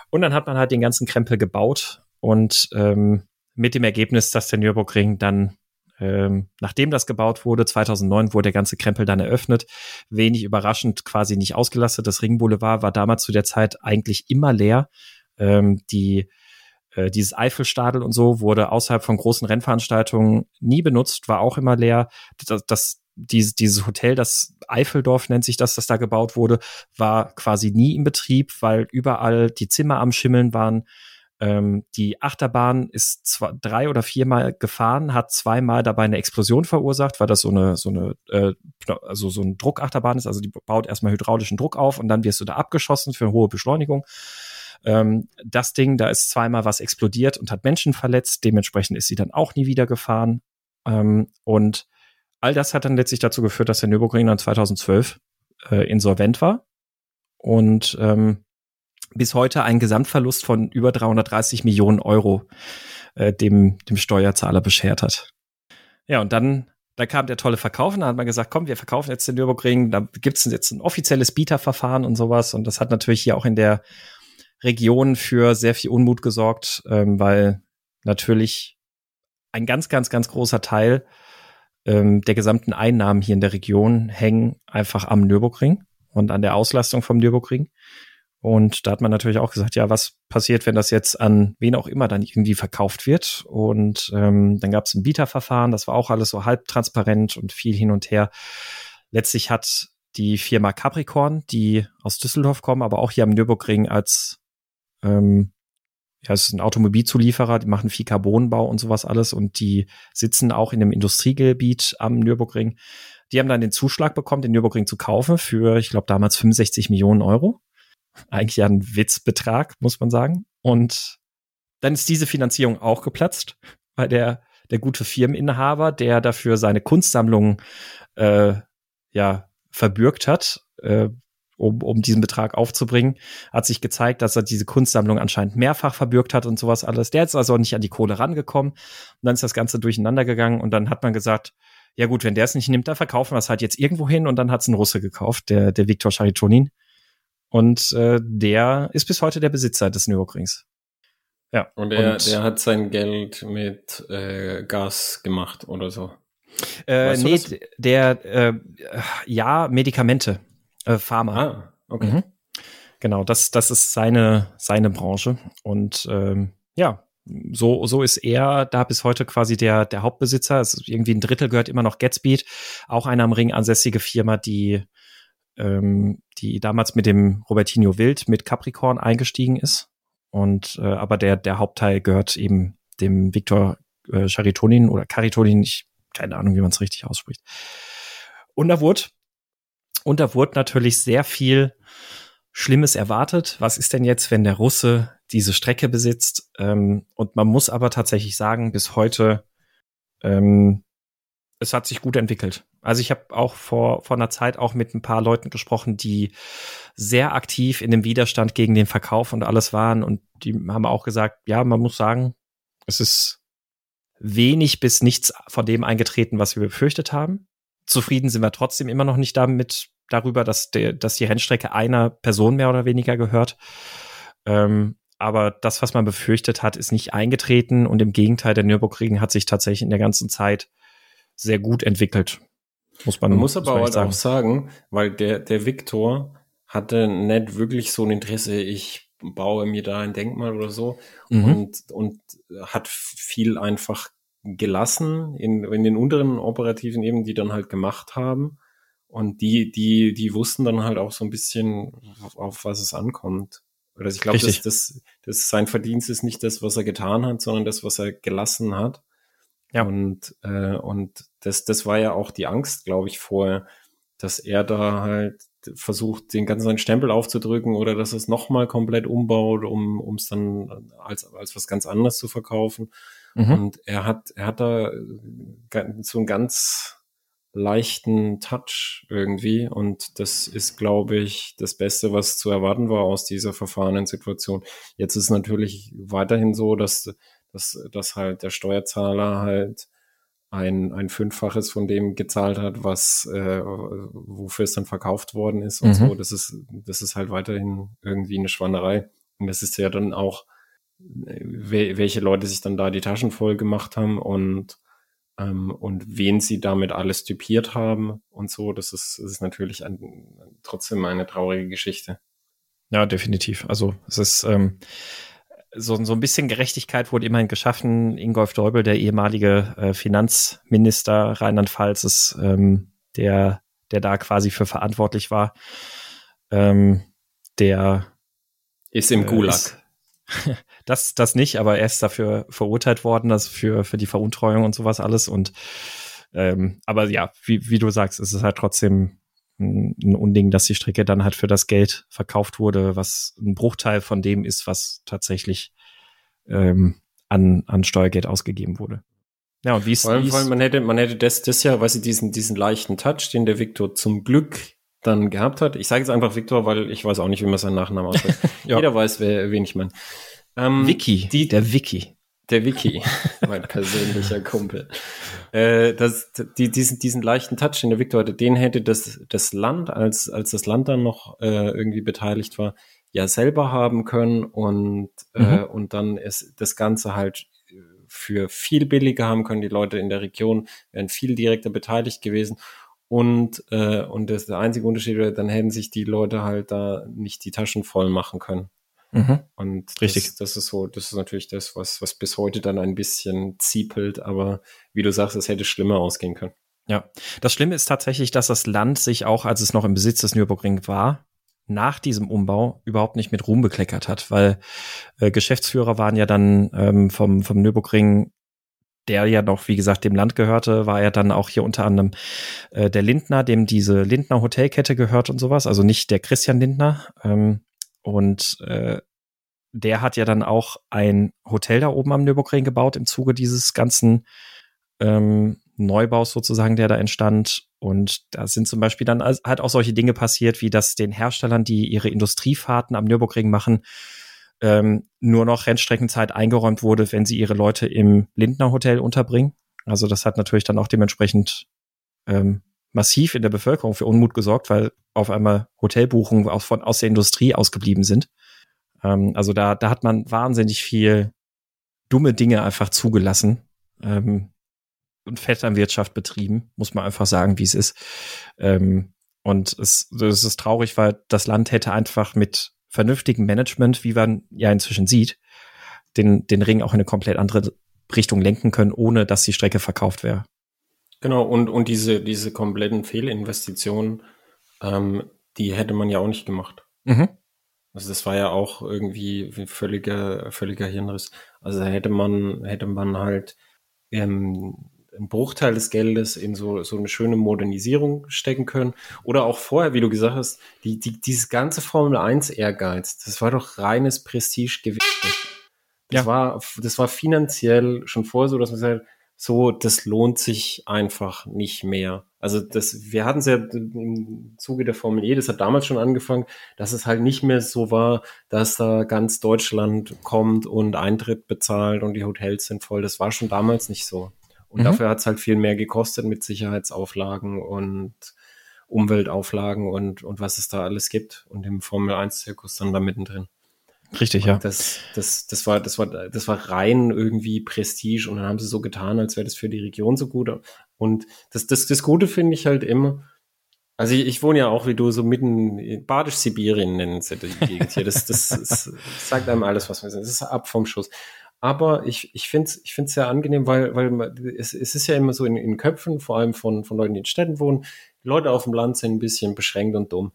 S2: Und dann hat man halt den ganzen Krempel gebaut und ähm, mit dem Ergebnis, dass der Nürburgring dann ähm, nachdem das gebaut wurde, 2009 wurde der ganze Krempel dann eröffnet. Wenig überraschend quasi nicht ausgelastet. Das Ringboulevard war damals zu der Zeit eigentlich immer leer. Ähm, die äh, dieses Eifelstadel und so wurde außerhalb von großen Rennveranstaltungen nie benutzt, war auch immer leer. Das, das dieses, dieses Hotel, das Eifeldorf nennt sich das, das da gebaut wurde, war quasi nie in Betrieb, weil überall die Zimmer am Schimmeln waren. Ähm, die Achterbahn ist zwei, drei oder viermal gefahren, hat zweimal dabei eine Explosion verursacht, weil das so eine, so eine, äh, also so ein Druckachterbahn ist. Also die baut erstmal hydraulischen Druck auf und dann wirst du da abgeschossen für eine hohe Beschleunigung. Ähm, das Ding, da ist zweimal was explodiert und hat Menschen verletzt. Dementsprechend ist sie dann auch nie wieder gefahren. Ähm, und all das hat dann letztlich dazu geführt, dass der Nürburgring dann 2012 äh, insolvent war. Und ähm, bis heute einen Gesamtverlust von über 330 Millionen Euro äh, dem, dem Steuerzahler beschert hat. Ja, und dann, da kam der tolle Verkauf und dann hat man gesagt, komm, wir verkaufen jetzt den Nürburgring, da gibt's jetzt ein offizielles Bieterverfahren und sowas. Und das hat natürlich hier auch in der Region für sehr viel Unmut gesorgt, ähm, weil natürlich ein ganz, ganz, ganz großer Teil ähm, der gesamten Einnahmen hier in der Region hängen einfach am Nürburgring und an der Auslastung vom Nürburgring. Und da hat man natürlich auch gesagt, ja, was passiert, wenn das jetzt an wen auch immer dann irgendwie verkauft wird? Und ähm, dann gab es ein Bieterverfahren, das war auch alles so halb transparent und viel hin und her. Letztlich hat die Firma Capricorn, die aus Düsseldorf kommen, aber auch hier am Nürburgring als ähm, ja, es ist ein Automobilzulieferer, die machen viel Carbonbau und sowas alles und die sitzen auch in einem Industriegebiet am Nürburgring. Die haben dann den Zuschlag bekommen, den Nürburgring zu kaufen für, ich glaube, damals 65 Millionen Euro. Eigentlich ja ein Witzbetrag, muss man sagen. Und dann ist diese Finanzierung auch geplatzt, weil der, der gute Firmeninhaber, der dafür seine Kunstsammlung äh, ja verbürgt hat, äh, um, um diesen Betrag aufzubringen, hat sich gezeigt, dass er diese Kunstsammlung anscheinend mehrfach verbürgt hat und sowas alles. Der ist also nicht an die Kohle rangekommen. Und dann ist das Ganze durcheinander gegangen und dann hat man gesagt, ja gut, wenn der es nicht nimmt, dann verkaufen wir es halt jetzt irgendwo hin und dann hat es ein Russe gekauft, der, der Viktor Charitonin. Und äh, der ist bis heute der Besitzer des Nürburgrings.
S1: Ja. Und er, und, der hat sein Geld mit äh, Gas gemacht oder so.
S2: Äh, nee, der, äh, ja, Medikamente. Äh, Pharma.
S1: Ah, okay. Mhm.
S2: Genau, das, das ist seine, seine Branche. Und ähm, ja, so, so ist er da bis heute quasi der, der Hauptbesitzer. Es ist irgendwie ein Drittel gehört immer noch Gatspeed, auch eine am Ring ansässige Firma, die, ähm, die damals mit dem Robertinho Wild mit Capricorn eingestiegen ist. Und äh, aber der, der Hauptteil gehört eben dem Viktor äh, Charitonin oder Caritonin, ich keine Ahnung, wie man es richtig ausspricht. Und da wurde und da wurde natürlich sehr viel Schlimmes erwartet. Was ist denn jetzt, wenn der Russe diese Strecke besitzt? Ähm, und man muss aber tatsächlich sagen, bis heute, ähm, es hat sich gut entwickelt. Also ich habe auch vor, vor einer Zeit auch mit ein paar Leuten gesprochen, die sehr aktiv in dem Widerstand gegen den Verkauf und alles waren. Und die haben auch gesagt, ja, man muss sagen, es ist wenig bis nichts von dem eingetreten, was wir befürchtet haben. Zufrieden sind wir trotzdem immer noch nicht damit, darüber, dass, der, dass die Rennstrecke einer Person mehr oder weniger gehört. Ähm, aber das, was man befürchtet hat, ist nicht eingetreten und im Gegenteil, der Nürburgring hat sich tatsächlich in der ganzen Zeit sehr gut entwickelt.
S1: Muss man, man muss aber halt sagen. auch sagen, weil der, der Viktor hatte nicht wirklich so ein Interesse, ich baue mir da ein Denkmal oder so mhm. und, und hat viel einfach gelassen in, in den unteren operativen Ebenen, die dann halt gemacht haben. Und die, die, die wussten dann halt auch so ein bisschen, auf, auf was es ankommt. Oder ich glaube, dass das, das sein Verdienst ist nicht das, was er getan hat, sondern das, was er gelassen hat. Ja. Und, äh, und das, das war ja auch die Angst, glaube ich, vorher, dass er da halt versucht, den ganzen Stempel aufzudrücken oder dass er es nochmal komplett umbaut, um es dann als, als was ganz anderes zu verkaufen. Mhm. Und er hat, er hat da so ein ganz, leichten Touch irgendwie. Und das ist, glaube ich, das Beste, was zu erwarten war aus dieser verfahrenen Situation. Jetzt ist natürlich weiterhin so, dass, dass, dass halt der Steuerzahler halt ein, ein Fünffaches von dem gezahlt hat, was äh, wofür es dann verkauft worden ist und mhm. so. Das ist, das ist halt weiterhin irgendwie eine Schwannerei. Und das ist ja dann auch, äh, welche Leute sich dann da die Taschen voll gemacht haben und ähm, und wen sie damit alles typiert haben und so. Das ist, das ist natürlich ein, trotzdem eine traurige Geschichte.
S2: Ja, definitiv. Also es ist ähm, so, so ein bisschen Gerechtigkeit wurde immerhin geschaffen. Ingolf Deubel, der ehemalige äh, Finanzminister Rheinland-Pfalz, ist ähm, der, der da quasi für verantwortlich war. Ähm, der
S1: ist im äh, Gulag. Ist,
S2: das, das nicht, aber er ist dafür verurteilt worden, das für, für die Veruntreuung und sowas alles. Und ähm, aber ja, wie, wie du sagst, es ist halt trotzdem ein, Unding, dass die Strecke dann halt für das Geld verkauft wurde, was ein Bruchteil von dem ist, was tatsächlich ähm, an, an Steuergeld ausgegeben wurde.
S1: Ja, und wie es. Vor allem, vor allem, man hätte, man hätte das, das ja, weil sie diesen, diesen leichten Touch, den der Viktor zum Glück dann gehabt hat. Ich sage jetzt einfach Viktor, weil ich weiß auch nicht, wie man seinen Nachnamen ausspricht. ja. Jeder weiß, wer, wen ich meine.
S2: Ähm, Vicky, die, der Vicky.
S1: Der Wiki, mein persönlicher Kumpel. Äh, das, die, diesen, diesen leichten Touch, den der Victor hatte, den hätte das, das Land, als, als das Land dann noch äh, irgendwie beteiligt war, ja selber haben können und, äh, mhm. äh, und dann ist das Ganze halt für viel billiger haben können. Die Leute in der Region wären viel direkter beteiligt gewesen. Und, äh, und das, der einzige Unterschied wäre, dann hätten sich die Leute halt da nicht die Taschen voll machen können. Mhm. Und Richtig. Das, das, ist so, das ist natürlich das, was, was bis heute dann ein bisschen ziepelt, aber wie du sagst, es hätte schlimmer ausgehen können.
S2: Ja, das Schlimme ist tatsächlich, dass das Land sich auch, als es noch im Besitz des Nürburgring war, nach diesem Umbau überhaupt nicht mit Ruhm bekleckert hat, weil äh, Geschäftsführer waren ja dann ähm, vom, vom Nürburgring der ja noch, wie gesagt, dem Land gehörte, war ja dann auch hier unter anderem äh, der Lindner, dem diese Lindner Hotelkette gehört und sowas, also nicht der Christian Lindner. Ähm, und äh, der hat ja dann auch ein Hotel da oben am Nürburgring gebaut im Zuge dieses ganzen ähm, Neubaus sozusagen, der da entstand. Und da sind zum Beispiel dann halt auch solche Dinge passiert, wie dass den Herstellern, die ihre Industriefahrten am Nürburgring machen, ähm, nur noch Rennstreckenzeit eingeräumt wurde, wenn sie ihre Leute im Lindner Hotel unterbringen. Also das hat natürlich dann auch dementsprechend ähm, massiv in der Bevölkerung für Unmut gesorgt, weil auf einmal Hotelbuchungen aus, von, aus der Industrie ausgeblieben sind. Ähm, also da, da hat man wahnsinnig viel dumme Dinge einfach zugelassen. Ähm, und Vetternwirtschaft betrieben, muss man einfach sagen, wie es ist. Ähm, und es, es ist traurig, weil das Land hätte einfach mit vernünftigem Management, wie man ja inzwischen sieht, den, den Ring auch in eine komplett andere Richtung lenken können, ohne dass die Strecke verkauft wäre.
S1: Genau, und, und diese, diese kompletten Fehlinvestitionen, ähm, die hätte man ja auch nicht gemacht. Mhm. Also das war ja auch irgendwie völliger, völliger Hirnriss. Also hätte man, hätte man halt ähm, einen Bruchteil des Geldes in so, so eine schöne Modernisierung stecken können. Oder auch vorher, wie du gesagt hast, die, die, dieses ganze Formel 1 Ehrgeiz, das war doch reines Prestige gewesen. Das ja. war, das war finanziell schon vorher so, dass man sagt, so, das lohnt sich einfach nicht mehr. Also das, wir hatten es ja im Zuge der Formel E, das hat damals schon angefangen, dass es halt nicht mehr so war, dass da ganz Deutschland kommt und Eintritt bezahlt und die Hotels sind voll. Das war schon damals nicht so. Und mhm. dafür hat es halt viel mehr gekostet mit Sicherheitsauflagen und Umweltauflagen und, und was es da alles gibt und im Formel 1-Zirkus dann da mittendrin.
S2: Richtig, und ja.
S1: Das, das, das, war, das, war, das war rein irgendwie Prestige und dann haben sie so getan, als wäre das für die Region so gut. Und das, das, das Gute finde ich halt immer, also ich, ich wohne ja auch wie du so mitten in Badisch-Sibirien nennen sie die Gegend hier. Das, das, das, sagt einem alles, was wir sind. Das ist ab vom Schuss. Aber ich, ich finde es ich find's sehr angenehm, weil, weil es, es ist ja immer so in, in Köpfen, vor allem von, von Leuten, die in Städten wohnen, Leute auf dem Land sind ein bisschen beschränkt und dumm.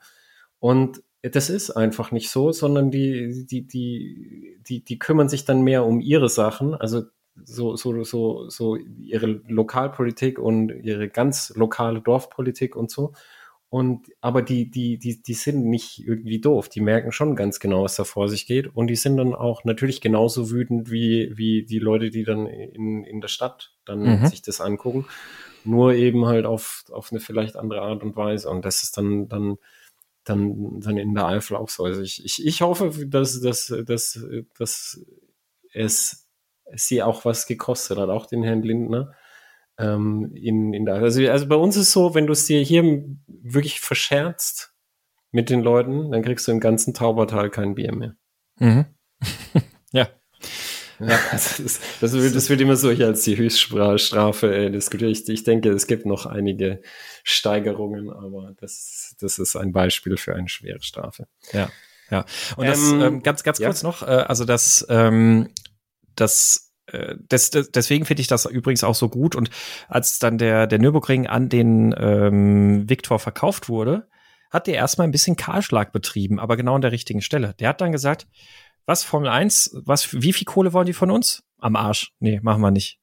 S1: Und das ist einfach nicht so, sondern die, die, die, die, die kümmern sich dann mehr um ihre Sachen, also so, so, so, so ihre Lokalpolitik und ihre ganz lokale Dorfpolitik und so. Und, aber die, die, die, die sind nicht irgendwie doof. Die merken schon ganz genau, was da vor sich geht. Und die sind dann auch natürlich genauso wütend wie, wie die Leute, die dann in, in der Stadt dann mhm. sich das angucken. Nur eben halt auf, auf eine vielleicht andere Art und Weise. Und das ist dann, dann, dann, dann in der Eifel auch so. Also ich, ich, ich hoffe, dass, dass, dass, dass es sie auch was gekostet hat, auch den Herrn Lindner ähm, in, in der, also, also bei uns ist so, wenn du es dir hier wirklich verscherzt mit den Leuten, dann kriegst du im ganzen Taubertal kein Bier mehr.
S2: Mhm. ja.
S1: Das, das, wird, das wird immer so hier als die Höchststrafe äh, diskutiert. Ich, ich denke, es gibt noch einige Steigerungen, aber das, das ist ein Beispiel für eine schwere Strafe.
S2: Ja, ja. Und das ähm, ähm ganz, ganz kurz ja. noch, äh, also das, ähm, das äh, des, des, deswegen finde ich das übrigens auch so gut. Und als dann der, der Nürburgring an den ähm, Viktor verkauft wurde, hat der erstmal ein bisschen Kahlschlag betrieben, aber genau an der richtigen Stelle. Der hat dann gesagt, was, Formel 1, was, wie viel Kohle wollen die von uns? Am Arsch. Nee, machen wir nicht.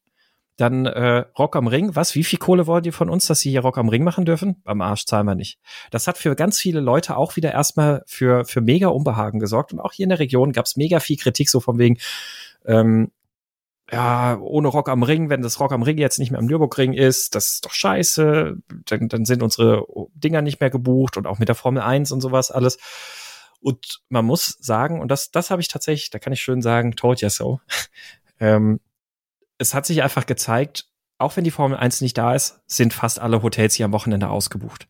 S2: Dann äh, Rock am Ring. Was? Wie viel Kohle wollen die von uns, dass sie hier Rock am Ring machen dürfen? Am Arsch zahlen wir nicht. Das hat für ganz viele Leute auch wieder erstmal für, für mega Unbehagen gesorgt. Und auch hier in der Region gab es mega viel Kritik, so von wegen, ähm, ja, ohne Rock am Ring, wenn das Rock am Ring jetzt nicht mehr am Nürburgring ist, das ist doch scheiße, dann, dann sind unsere Dinger nicht mehr gebucht und auch mit der Formel 1 und sowas alles. Und man muss sagen, und das, das habe ich tatsächlich, da kann ich schön sagen, told ya so. ähm, es hat sich einfach gezeigt, auch wenn die Formel 1 nicht da ist, sind fast alle Hotels hier am Wochenende ausgebucht.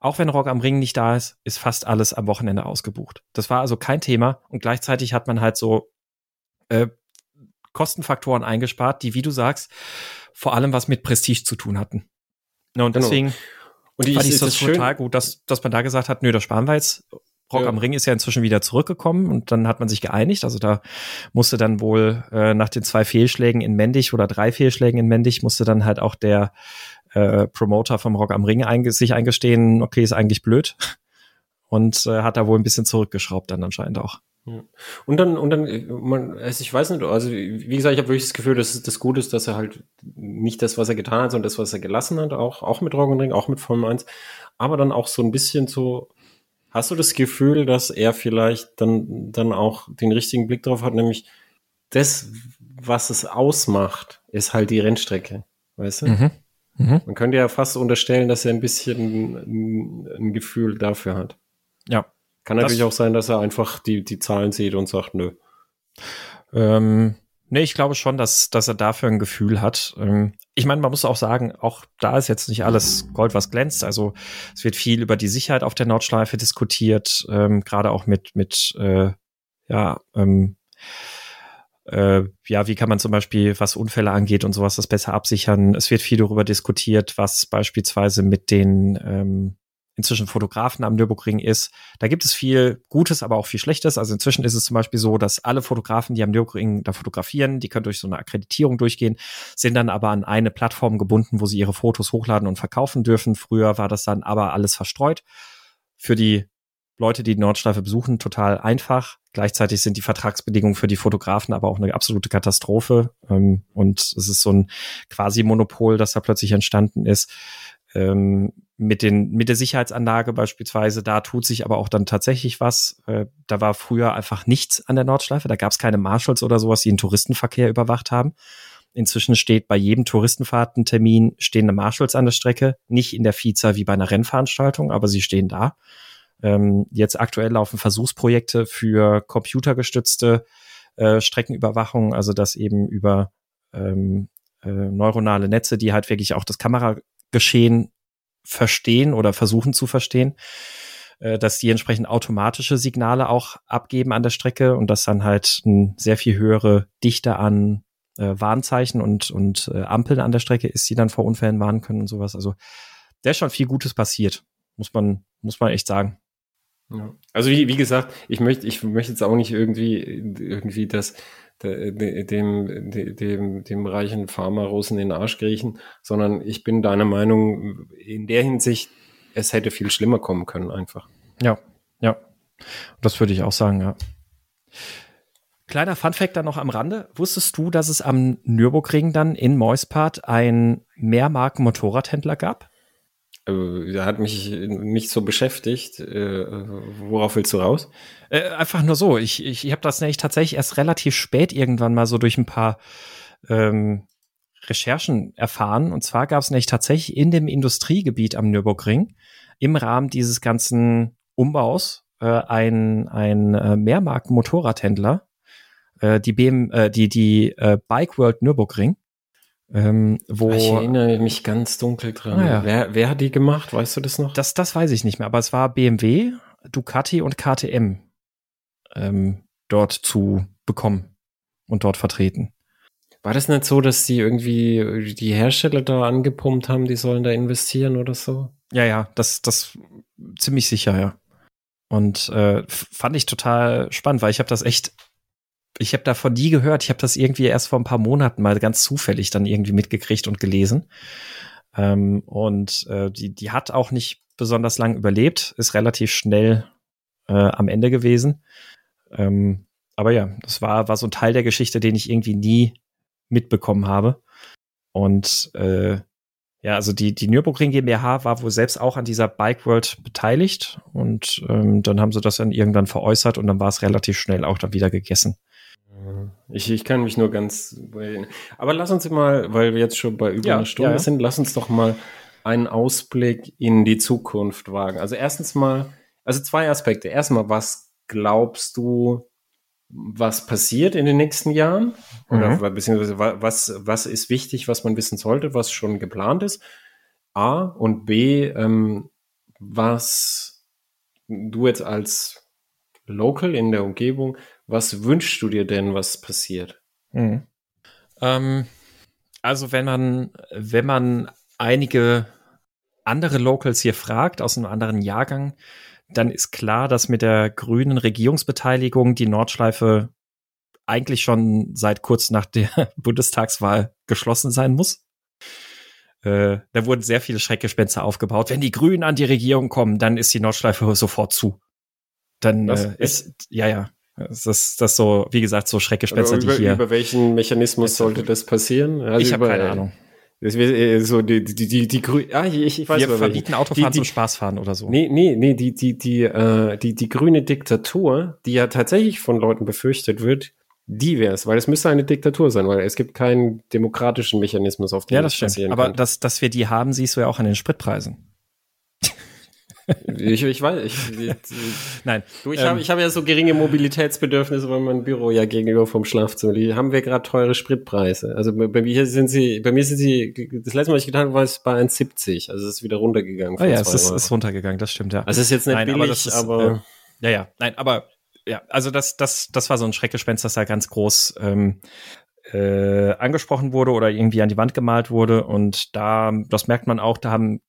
S2: Auch wenn Rock am Ring nicht da ist, ist fast alles am Wochenende ausgebucht. Das war also kein Thema und gleichzeitig hat man halt so äh, Kostenfaktoren eingespart, die, wie du sagst, vor allem was mit Prestige zu tun hatten. Ja, und genau. deswegen genau. und fand ich das total gut, dass, dass man da gesagt hat, nö, das sparen wir jetzt. Rock ja. am Ring ist ja inzwischen wieder zurückgekommen und dann hat man sich geeinigt. Also da musste dann wohl äh, nach den zwei Fehlschlägen in Mendig oder drei Fehlschlägen in Mendig musste dann halt auch der äh, Promoter vom Rock am Ring einge sich eingestehen, okay, ist eigentlich blöd. Und äh, hat da wohl ein bisschen zurückgeschraubt dann anscheinend auch.
S1: Und dann, und dann, man, also ich weiß nicht, also wie gesagt, ich habe wirklich das Gefühl, dass das Gute ist, dass er halt nicht das, was er getan hat, sondern das, was er gelassen hat, auch, auch mit Rock am Ring, auch mit Formel 1, aber dann auch so ein bisschen so, hast du das Gefühl, dass er vielleicht dann, dann auch den richtigen Blick drauf hat, nämlich das, was es ausmacht, ist halt die Rennstrecke, weißt du? Mhm. Mhm. Man könnte ja fast unterstellen, dass er ein bisschen ein, ein Gefühl dafür hat.
S2: Ja.
S1: Kann natürlich auch sein, dass er einfach die, die Zahlen sieht und sagt, nö.
S2: Ähm, nee, ich glaube schon, dass, dass er dafür ein Gefühl hat. Ähm, ich meine, man muss auch sagen, auch da ist jetzt nicht alles Gold, was glänzt. Also es wird viel über die Sicherheit auf der Nordschleife diskutiert, ähm, gerade auch mit, mit äh, ja, ähm, äh, ja, wie kann man zum Beispiel, was Unfälle angeht und sowas, das besser absichern. Es wird viel darüber diskutiert, was beispielsweise mit den ähm, inzwischen Fotografen am Nürburgring ist. Da gibt es viel Gutes, aber auch viel Schlechtes. Also inzwischen ist es zum Beispiel so, dass alle Fotografen, die am Nürburgring da fotografieren, die können durch so eine Akkreditierung durchgehen, sind dann aber an eine Plattform gebunden, wo sie ihre Fotos hochladen und verkaufen dürfen. Früher war das dann aber alles verstreut. Für die Leute, die die Nordschleife besuchen, total einfach. Gleichzeitig sind die Vertragsbedingungen für die Fotografen aber auch eine absolute Katastrophe. Ähm, und es ist so ein quasi Monopol, das da plötzlich entstanden ist. Mit den mit der Sicherheitsanlage beispielsweise, da tut sich aber auch dann tatsächlich was. Äh, da war früher einfach nichts an der Nordschleife, da gab es keine Marshals oder sowas, die den Touristenverkehr überwacht haben. Inzwischen steht bei jedem Touristenfahrtentermin stehende Marshals an der Strecke, nicht in der Vielzahl wie bei einer Rennveranstaltung, aber sie stehen da. Ähm, jetzt aktuell laufen Versuchsprojekte für computergestützte äh, Streckenüberwachung, also dass eben über ähm, äh, neuronale Netze, die halt wirklich auch das Kamerageschehen verstehen oder versuchen zu verstehen, äh, dass die entsprechend automatische Signale auch abgeben an der Strecke und dass dann halt eine sehr viel höhere Dichte an äh, Warnzeichen und, und äh, Ampeln an der Strecke ist, die dann vor Unfällen warnen können und sowas. Also da ist schon viel Gutes passiert, muss man, muss man echt sagen.
S1: Ja. Also wie, wie gesagt, ich möchte, ich möchte jetzt auch nicht irgendwie, irgendwie das, dem, dem, dem reichen Pharma-Russen in den Arsch kriechen, sondern ich bin deiner Meinung, in der Hinsicht, es hätte viel schlimmer kommen können einfach.
S2: Ja, ja. Das würde ich auch sagen, ja. Kleiner Funfact dann noch am Rande. Wusstest du, dass es am Nürburgring dann in Moispart ein Mehrmarken-Motorradhändler gab?
S1: Äh, hat mich nicht so beschäftigt. Äh, worauf willst du raus?
S2: Äh, einfach nur so. Ich, ich, ich habe das nämlich tatsächlich erst relativ spät irgendwann mal so durch ein paar ähm, Recherchen erfahren. Und zwar gab es nämlich tatsächlich in dem Industriegebiet am Nürburgring im Rahmen dieses ganzen Umbaus äh, ein, ein äh, Mehrmarken-Motorradhändler, äh, die, BM, äh, die, die äh, Bike World Nürburgring ähm, wo,
S1: ich erinnere mich ganz dunkel dran. Ah, ja. wer, wer hat die gemacht? Weißt du das noch?
S2: Das, das weiß ich nicht mehr, aber es war BMW, Ducati und KTM ähm, dort zu bekommen und dort vertreten.
S1: War das nicht so, dass die irgendwie die Hersteller da angepumpt haben, die sollen da investieren oder so?
S2: Ja, ja, das, das ziemlich sicher, ja. Und äh, fand ich total spannend, weil ich habe das echt ich habe davon nie gehört. Ich habe das irgendwie erst vor ein paar Monaten mal ganz zufällig dann irgendwie mitgekriegt und gelesen. Ähm, und äh, die, die hat auch nicht besonders lang überlebt, ist relativ schnell äh, am Ende gewesen. Ähm, aber ja, das war, war so ein Teil der Geschichte, den ich irgendwie nie mitbekommen habe. Und äh, ja, also die, die Nürburgring GmbH war wohl selbst auch an dieser Bike World beteiligt und ähm, dann haben sie das dann irgendwann veräußert und dann war es relativ schnell auch dann wieder gegessen.
S1: Ich, ich kann mich nur ganz. Aber lass uns mal, weil wir jetzt schon bei über ja, einer Stunde ja. sind, lass uns doch mal einen Ausblick in die Zukunft wagen. Also erstens mal, also zwei Aspekte. Erstmal, was glaubst du, was passiert in den nächsten Jahren oder mhm. beziehungsweise was, was ist wichtig, was man wissen sollte, was schon geplant ist. A und B, ähm, was du jetzt als Local in der Umgebung, was wünschst du dir denn, was passiert? Mhm.
S2: Ähm, also wenn man, wenn man einige andere Locals hier fragt aus einem anderen Jahrgang, dann ist klar, dass mit der grünen Regierungsbeteiligung die Nordschleife eigentlich schon seit kurz nach der Bundestagswahl geschlossen sein muss. Äh, da wurden sehr viele Schreckgespenster aufgebaut. Wenn die Grünen an die Regierung kommen, dann ist die Nordschleife sofort zu. Dann äh, ist, ja, ja. Das ist das so, wie gesagt, so Schreckgespenster,
S1: über,
S2: die hier.
S1: Über welchen Mechanismus sollte das passieren?
S2: Also ich habe keine Ahnung.
S1: Äh, so die die die die grüne ah, ich, ich weiß
S2: Wir verbieten Autofahren zum Spaßfahren oder so.
S1: Nee, nee, nee, die die die äh, die die grüne Diktatur, die ja tatsächlich von Leuten befürchtet wird, die wäre es, weil es müsste eine Diktatur sein, weil es gibt keinen demokratischen Mechanismus, auf
S2: den ja, das stimmt. Aber dass dass wir die haben, siehst du ja auch an den Spritpreisen
S1: ich, ich weiß, ich, ich nein. Du, ich ähm, habe ich hab ja so geringe Mobilitätsbedürfnisse, weil mein Büro ja gegenüber vom Schlafzimmer. Die haben wir gerade teure Spritpreise. Also bei, bei, mir sind sie, bei mir sind sie, das letzte Mal, was ich getan habe, war es bei 1,70. Also es ist wieder runtergegangen.
S2: Oh ja, es ist, ist, runtergegangen, das stimmt, ja.
S1: Also es ist jetzt nicht nein, billig, aber, ist, aber
S2: äh, ja, ja, nein, aber ja, also das, das, das war so ein Schreckgespenst, das da ganz groß ähm, äh, angesprochen wurde oder irgendwie an die Wand gemalt wurde. Und da, das merkt man auch, da haben,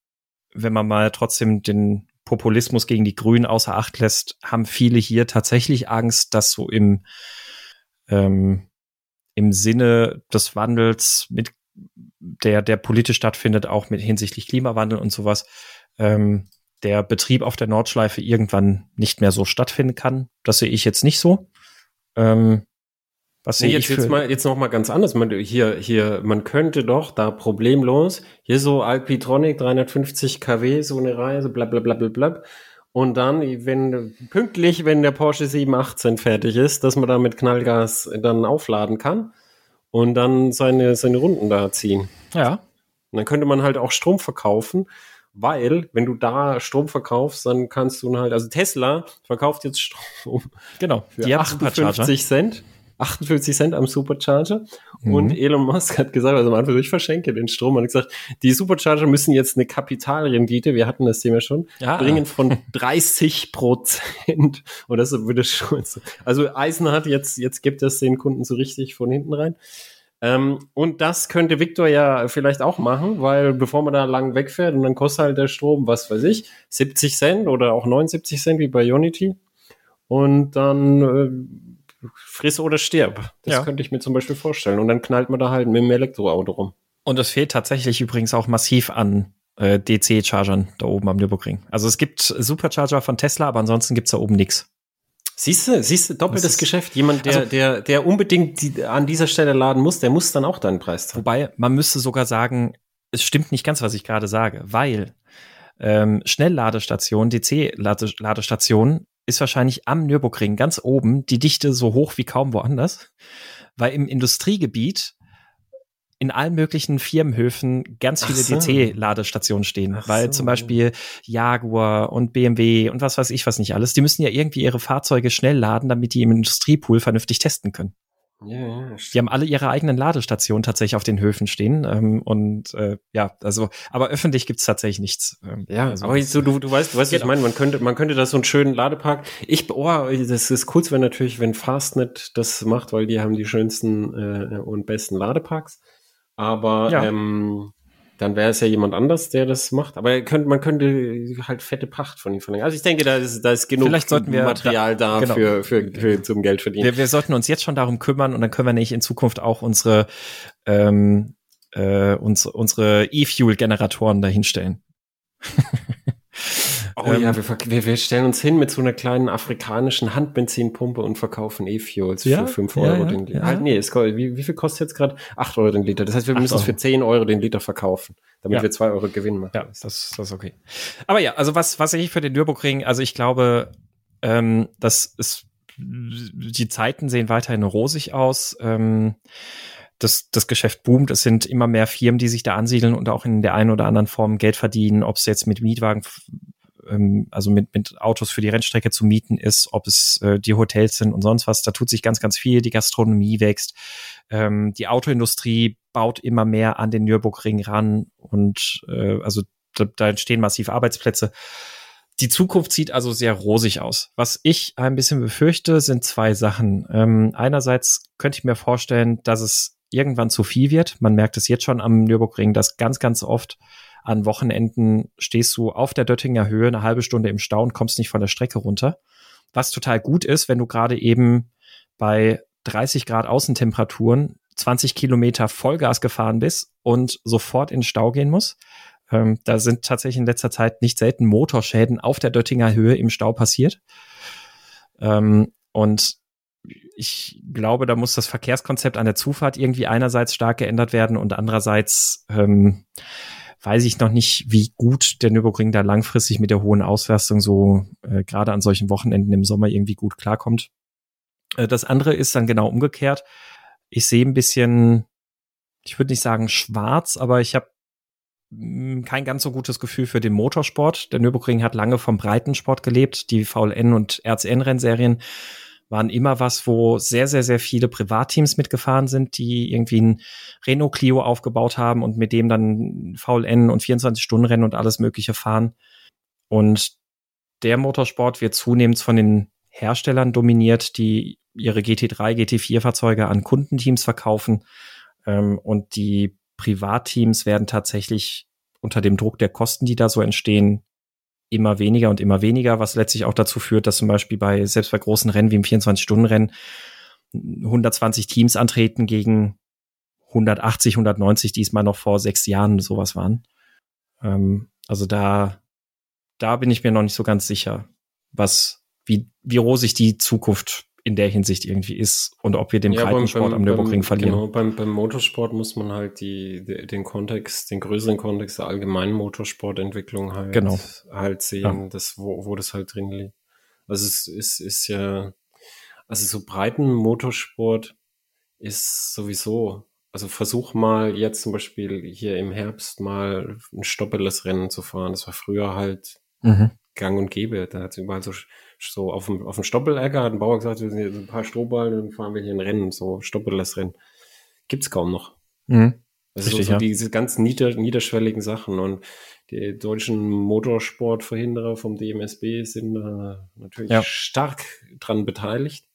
S2: wenn man mal trotzdem den Populismus gegen die Grünen außer Acht lässt, haben viele hier tatsächlich Angst, dass so im, ähm, im Sinne des Wandels mit der, der politisch stattfindet, auch mit hinsichtlich Klimawandel und sowas, ähm, der Betrieb auf der Nordschleife irgendwann nicht mehr so stattfinden kann. Das sehe ich jetzt nicht so. Ähm,
S1: was nee, jetzt, jetzt mal jetzt noch mal ganz anders. Man, hier hier man könnte doch da problemlos hier so Alpitronic 350 kW so eine Reihe so bla bla bla bla bla und dann wenn pünktlich wenn der Porsche 718 fertig ist, dass man da mit Knallgas dann aufladen kann und dann seine seine Runden da ziehen.
S2: Ja.
S1: Und dann könnte man halt auch Strom verkaufen. Weil, wenn du da Strom verkaufst, dann kannst du halt, also Tesla verkauft jetzt Strom
S2: genau,
S1: für die 58 Cent. 58 Cent am Supercharger. Mhm. Und Elon Musk hat gesagt, also am Anfang, ich verschenke den Strom. Und hat gesagt, die Supercharger müssen jetzt eine Kapitalrendite, wir hatten das Thema schon, ja. bringen von 30 Prozent. Und das würde schon, also Eisen hat jetzt, jetzt gibt es den Kunden so richtig von hinten rein. Ähm, und das könnte Victor ja vielleicht auch machen, weil bevor man da lang wegfährt und dann kostet halt der Strom, was weiß ich, 70 Cent oder auch 79 Cent wie bei Unity. Und dann äh, friss oder stirb. Das ja. könnte ich mir zum Beispiel vorstellen. Und dann knallt man da halt mit dem Elektroauto rum.
S2: Und es fehlt tatsächlich übrigens auch massiv an äh, DC-Chargern da oben am Nürburgring. Also es gibt Supercharger von Tesla, aber ansonsten gibt's da oben nix.
S1: Siehst du, siehst du, doppeltes Geschäft. Jemand, der, also, der, der unbedingt die, an dieser Stelle laden muss, der muss dann auch deinen Preis
S2: zahlen. Wobei, man müsste sogar sagen, es stimmt nicht ganz, was ich gerade sage, weil ähm, Schnellladestationen, DC-Ladestationen ist wahrscheinlich am Nürburgring ganz oben die Dichte so hoch wie kaum woanders, weil im Industriegebiet in allen möglichen Firmenhöfen ganz viele so. DC-Ladestationen stehen, Ach weil so. zum Beispiel Jaguar und BMW und was weiß ich was nicht alles, die müssen ja irgendwie ihre Fahrzeuge schnell laden, damit die im Industriepool vernünftig testen können. Ja, ja, die haben alle ihre eigenen Ladestationen tatsächlich auf den Höfen stehen. Ähm, und äh, ja, also, aber öffentlich gibt's tatsächlich nichts.
S1: Ähm, ja, also, aber so, du, du weißt, du weißt, genau. ich meine, man könnte, man könnte da so einen schönen Ladepark. Ich, oh, das ist cool, wenn natürlich, wenn Fastnet das macht, weil die haben die schönsten äh, und besten Ladeparks. Aber ja. ähm, dann wäre es ja jemand anders, der das macht. Aber könnte, man könnte halt fette Pacht von ihm verlangen. Also ich denke, da ist, da ist genug
S2: Vielleicht sollten wir
S1: Material da, genau. für, für, für, zum Geld verdienen.
S2: Wir, wir sollten uns jetzt schon darum kümmern und dann können wir nicht in Zukunft auch unsere ähm, äh, uns, unsere E-Fuel-Generatoren dahinstellen.
S1: Oh ähm, ja, wir, wir, wir, stellen uns hin mit so einer kleinen afrikanischen Handbenzinpumpe und verkaufen E-Fuels ja, für 5 Euro ja, den Liter. Ja. Halt, nee, es, wie, wie viel kostet jetzt gerade? 8 Euro den Liter. Das heißt, wir müssen es für 10 Euro den Liter verkaufen, damit wir 2 Euro Gewinn machen.
S2: Ja, das, das ist okay. Aber ja, also was, was ich für den Nürburgring, also ich glaube, ähm, das ist, die Zeiten sehen weiterhin rosig aus. Ähm, das, das Geschäft boomt. Es sind immer mehr Firmen, die sich da ansiedeln und auch in der einen oder anderen Form Geld verdienen, ob es jetzt mit Mietwagen ähm, also mit, mit Autos für die Rennstrecke zu mieten ist, ob es äh, die Hotels sind und sonst was. Da tut sich ganz, ganz viel. Die Gastronomie wächst. Ähm, die Autoindustrie baut immer mehr an den Nürburgring ran und äh, also da, da entstehen massiv Arbeitsplätze. Die Zukunft sieht also sehr rosig aus. Was ich ein bisschen befürchte, sind zwei Sachen. Ähm, einerseits könnte ich mir vorstellen, dass es irgendwann zu viel wird. Man merkt es jetzt schon am Nürburgring, dass ganz, ganz oft an Wochenenden stehst du auf der Döttinger Höhe eine halbe Stunde im Stau und kommst nicht von der Strecke runter. Was total gut ist, wenn du gerade eben bei 30 Grad Außentemperaturen 20 Kilometer Vollgas gefahren bist und sofort in Stau gehen musst. Ähm, da sind tatsächlich in letzter Zeit nicht selten Motorschäden auf der Döttinger Höhe im Stau passiert. Ähm, und ich glaube, da muss das Verkehrskonzept an der Zufahrt irgendwie einerseits stark geändert werden und andererseits ähm, weiß ich noch nicht, wie gut der Nürburgring da langfristig mit der hohen Auslastung so äh, gerade an solchen Wochenenden im Sommer irgendwie gut klarkommt. Äh, das andere ist dann genau umgekehrt. Ich sehe ein bisschen, ich würde nicht sagen schwarz, aber ich habe hm, kein ganz so gutes Gefühl für den Motorsport. Der Nürburgring hat lange vom Breitensport gelebt. Die VLN und RCN-Rennserien waren immer was, wo sehr, sehr, sehr viele Privatteams mitgefahren sind, die irgendwie ein Renault Clio aufgebaut haben und mit dem dann VLN und 24-Stunden-Rennen und alles Mögliche fahren. Und der Motorsport wird zunehmend von den Herstellern dominiert, die ihre GT3, GT4-Fahrzeuge an Kundenteams verkaufen. Ähm, und die Privatteams werden tatsächlich unter dem Druck der Kosten, die da so entstehen, immer weniger und immer weniger, was letztlich auch dazu führt, dass zum Beispiel bei, selbst bei großen Rennen wie im 24-Stunden-Rennen 120 Teams antreten gegen 180, 190, die es mal noch vor sechs Jahren sowas waren. Ähm, also da, da bin ich mir noch nicht so ganz sicher, was, wie, wie rosig die Zukunft in der Hinsicht irgendwie ist und ob wir den ja, Breitensport am Nürburgring verlieren. Genau,
S1: beim, beim Motorsport muss man halt die, die, den Kontext, den größeren Kontext der allgemeinen Motorsportentwicklung halt, genau. halt sehen, ja. das, wo, wo das halt drin liegt. Also es ist, ist ja, also so breiten Motorsport ist sowieso, also versuch mal jetzt zum Beispiel hier im Herbst mal ein stoppeles Rennen zu fahren. Das war früher halt mhm. gang und gäbe. Da hat es überall so so auf dem, auf dem Stoppelegger hat ein Bauer gesagt, wir sind jetzt ein paar Strohballen, dann fahren wir hier ein Rennen, so stoppelles Rennen. Gibt's kaum noch. Mhm. Das ist so, so ja. diese ganz nieder, niederschwelligen Sachen und die deutschen Motorsportverhinderer vom DMSB sind äh, natürlich ja. stark dran beteiligt.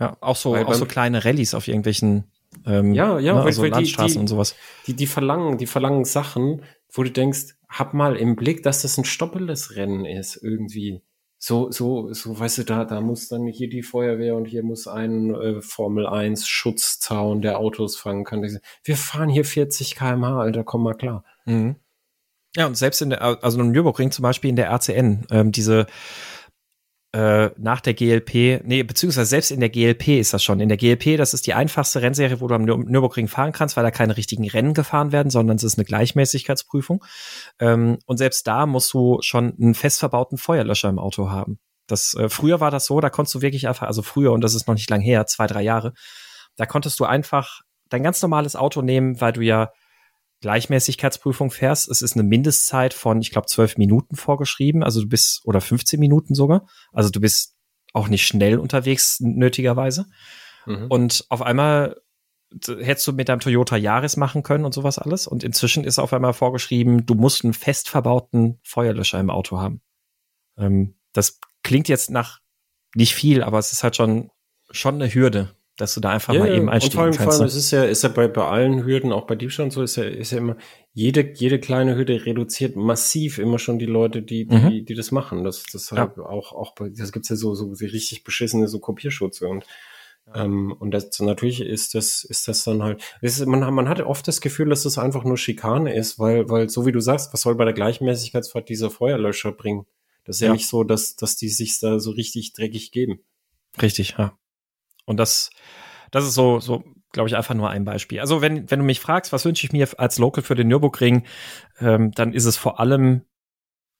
S2: Ja, auch so, auch so kleine Rallyes auf irgendwelchen
S1: ähm, ja, ja, ne,
S2: also weil Landstraßen die, und sowas.
S1: Die, die verlangen, die verlangen Sachen, wo du denkst, hab mal im Blick, dass das ein stoppeles Rennen ist, irgendwie so, so, so, weißt du, da, da muss dann hier die Feuerwehr und hier muss ein äh, Formel 1 Schutzzaun, der Autos fangen kann. Wir fahren hier 40 kmh, Alter, komm mal klar. Mhm.
S2: Ja, und selbst in der, also im Nürburgring zum Beispiel in der RCN, ähm, diese äh, nach der GLP, nee, beziehungsweise selbst in der GLP ist das schon. In der GLP, das ist die einfachste Rennserie, wo du am Nürburgring fahren kannst, weil da keine richtigen Rennen gefahren werden, sondern es ist eine Gleichmäßigkeitsprüfung. Ähm, und selbst da musst du schon einen fest verbauten Feuerlöscher im Auto haben. Das, äh, früher war das so, da konntest du wirklich einfach, also früher, und das ist noch nicht lang her, zwei, drei Jahre, da konntest du einfach dein ganz normales Auto nehmen, weil du ja Gleichmäßigkeitsprüfung fährst, es ist eine Mindestzeit von, ich glaube, zwölf Minuten vorgeschrieben, also du bist, oder 15 Minuten sogar, also du bist auch nicht schnell unterwegs, nötigerweise. Mhm. Und auf einmal hättest du mit deinem Toyota Yaris machen können und sowas alles. Und inzwischen ist auf einmal vorgeschrieben, du musst einen fest verbauten Feuerlöscher im Auto haben. Ähm, das klingt jetzt nach nicht viel, aber es ist halt schon, schon eine Hürde dass du da einfach ja, mal eben einsteigen
S1: und vor allem, kannst. Vor allem, ne? es ist ja, ist ja bei, bei allen Hürden, auch bei Diebstahl und so, ist ja, ist ja immer, jede, jede kleine Hürde reduziert massiv immer schon die Leute, die, die, mhm. die das machen. Das, das ja. halt auch, auch bei, das gibt's ja so, so richtig beschissene so Kopierschutze und, ja. ähm, und das, natürlich ist das, ist das dann halt, ist, man, man hat oft das Gefühl, dass das einfach nur Schikane ist, weil, weil, so wie du sagst, was soll bei der Gleichmäßigkeitsfahrt dieser Feuerlöscher bringen? Das ist ja, ja nicht so, dass, dass die sich da so richtig dreckig geben.
S2: Richtig, ja. Und das, das ist so, so, glaube ich, einfach nur ein Beispiel. Also wenn, wenn du mich fragst, was wünsche ich mir als Local für den Nürburgring, ähm, dann ist es vor allem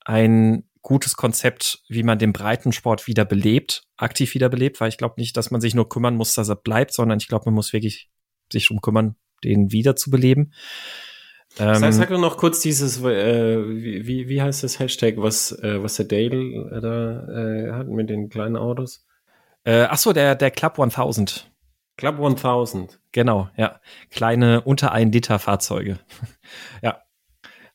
S2: ein gutes Konzept, wie man den Breitensport wieder belebt, aktiv wieder belebt, weil ich glaube nicht, dass man sich nur kümmern muss, dass er bleibt, sondern ich glaube, man muss wirklich sich drum kümmern, den wieder zu beleben.
S1: Ähm, sag, sag doch noch kurz dieses, äh, wie, wie heißt das Hashtag, was, äh, was der Dale äh, da äh, hat mit den kleinen Autos?
S2: Äh, ach so, der, der Club 1000.
S1: Club 1000.
S2: Genau, ja. Kleine unter ein Liter Fahrzeuge. ja.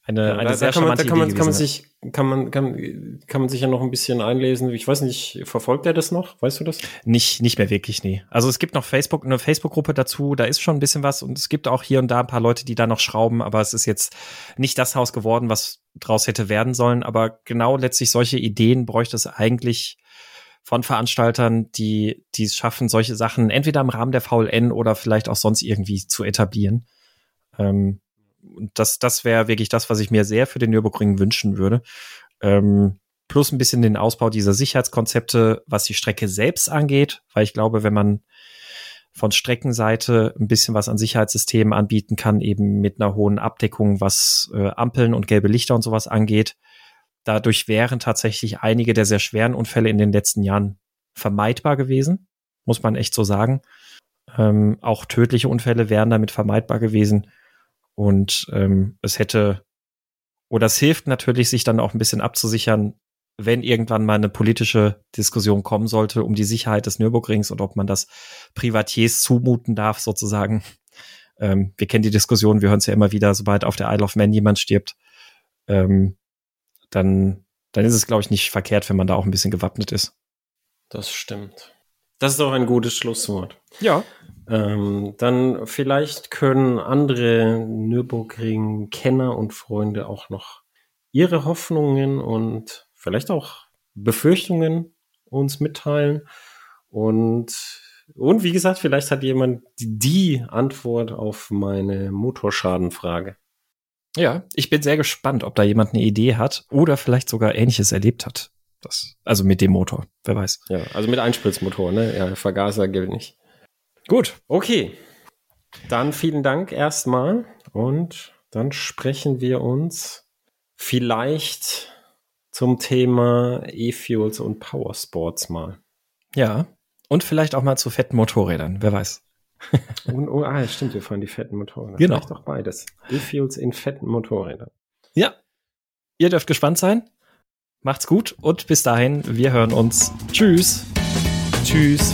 S2: Eine, ja, eine da, sehr da kann man, da
S1: kann man, kann man sich, kann man, kann, kann man sich ja noch ein bisschen einlesen. Ich weiß nicht, verfolgt er das noch? Weißt du das?
S2: Nicht, nicht mehr wirklich, nee. Also es gibt noch Facebook, eine Facebook-Gruppe dazu, da ist schon ein bisschen was und es gibt auch hier und da ein paar Leute, die da noch schrauben, aber es ist jetzt nicht das Haus geworden, was draus hätte werden sollen. Aber genau letztlich solche Ideen bräuchte es eigentlich von Veranstaltern, die, die es schaffen, solche Sachen entweder im Rahmen der VLN oder vielleicht auch sonst irgendwie zu etablieren. Ähm, und das, das wäre wirklich das, was ich mir sehr für den Nürburgring wünschen würde. Ähm, plus ein bisschen den Ausbau dieser Sicherheitskonzepte, was die Strecke selbst angeht, weil ich glaube, wenn man von Streckenseite ein bisschen was an Sicherheitssystemen anbieten kann, eben mit einer hohen Abdeckung, was äh, Ampeln und gelbe Lichter und sowas angeht. Dadurch wären tatsächlich einige der sehr schweren Unfälle in den letzten Jahren vermeidbar gewesen, muss man echt so sagen. Ähm, auch tödliche Unfälle wären damit vermeidbar gewesen. Und ähm, es hätte, oder es hilft natürlich, sich dann auch ein bisschen abzusichern, wenn irgendwann mal eine politische Diskussion kommen sollte um die Sicherheit des Nürburgrings und ob man das Privatiers zumuten darf, sozusagen. Ähm, wir kennen die Diskussion, wir hören es ja immer wieder, sobald auf der Isle of Man jemand stirbt, ähm, dann, dann ist es, glaube ich, nicht verkehrt, wenn man da auch ein bisschen gewappnet ist.
S1: Das stimmt. Das ist auch ein gutes Schlusswort.
S2: Ja.
S1: Ähm, dann vielleicht können andere Nürburgring-Kenner und Freunde auch noch ihre Hoffnungen und vielleicht auch Befürchtungen uns mitteilen. Und, und wie gesagt, vielleicht hat jemand die Antwort auf meine Motorschadenfrage.
S2: Ja, ich bin sehr gespannt, ob da jemand eine Idee hat oder vielleicht sogar Ähnliches erlebt hat. Das, also mit dem Motor, wer weiß.
S1: Ja, also mit Einspritzmotor, ne? Ja, Vergaser gilt nicht. Gut, okay. Dann vielen Dank erstmal und dann sprechen wir uns vielleicht zum Thema E-Fuels und Powersports mal.
S2: Ja, und vielleicht auch mal zu fetten Motorrädern, wer weiß.
S1: und, oh, ah, stimmt, wir fahren die fetten Motorräder.
S2: Genau.
S1: Vielleicht auch beides. E-Fuels in fetten Motorrädern.
S2: Ja. Ihr dürft gespannt sein. Macht's gut und bis dahin, wir hören uns. Tschüss.
S1: Tschüss.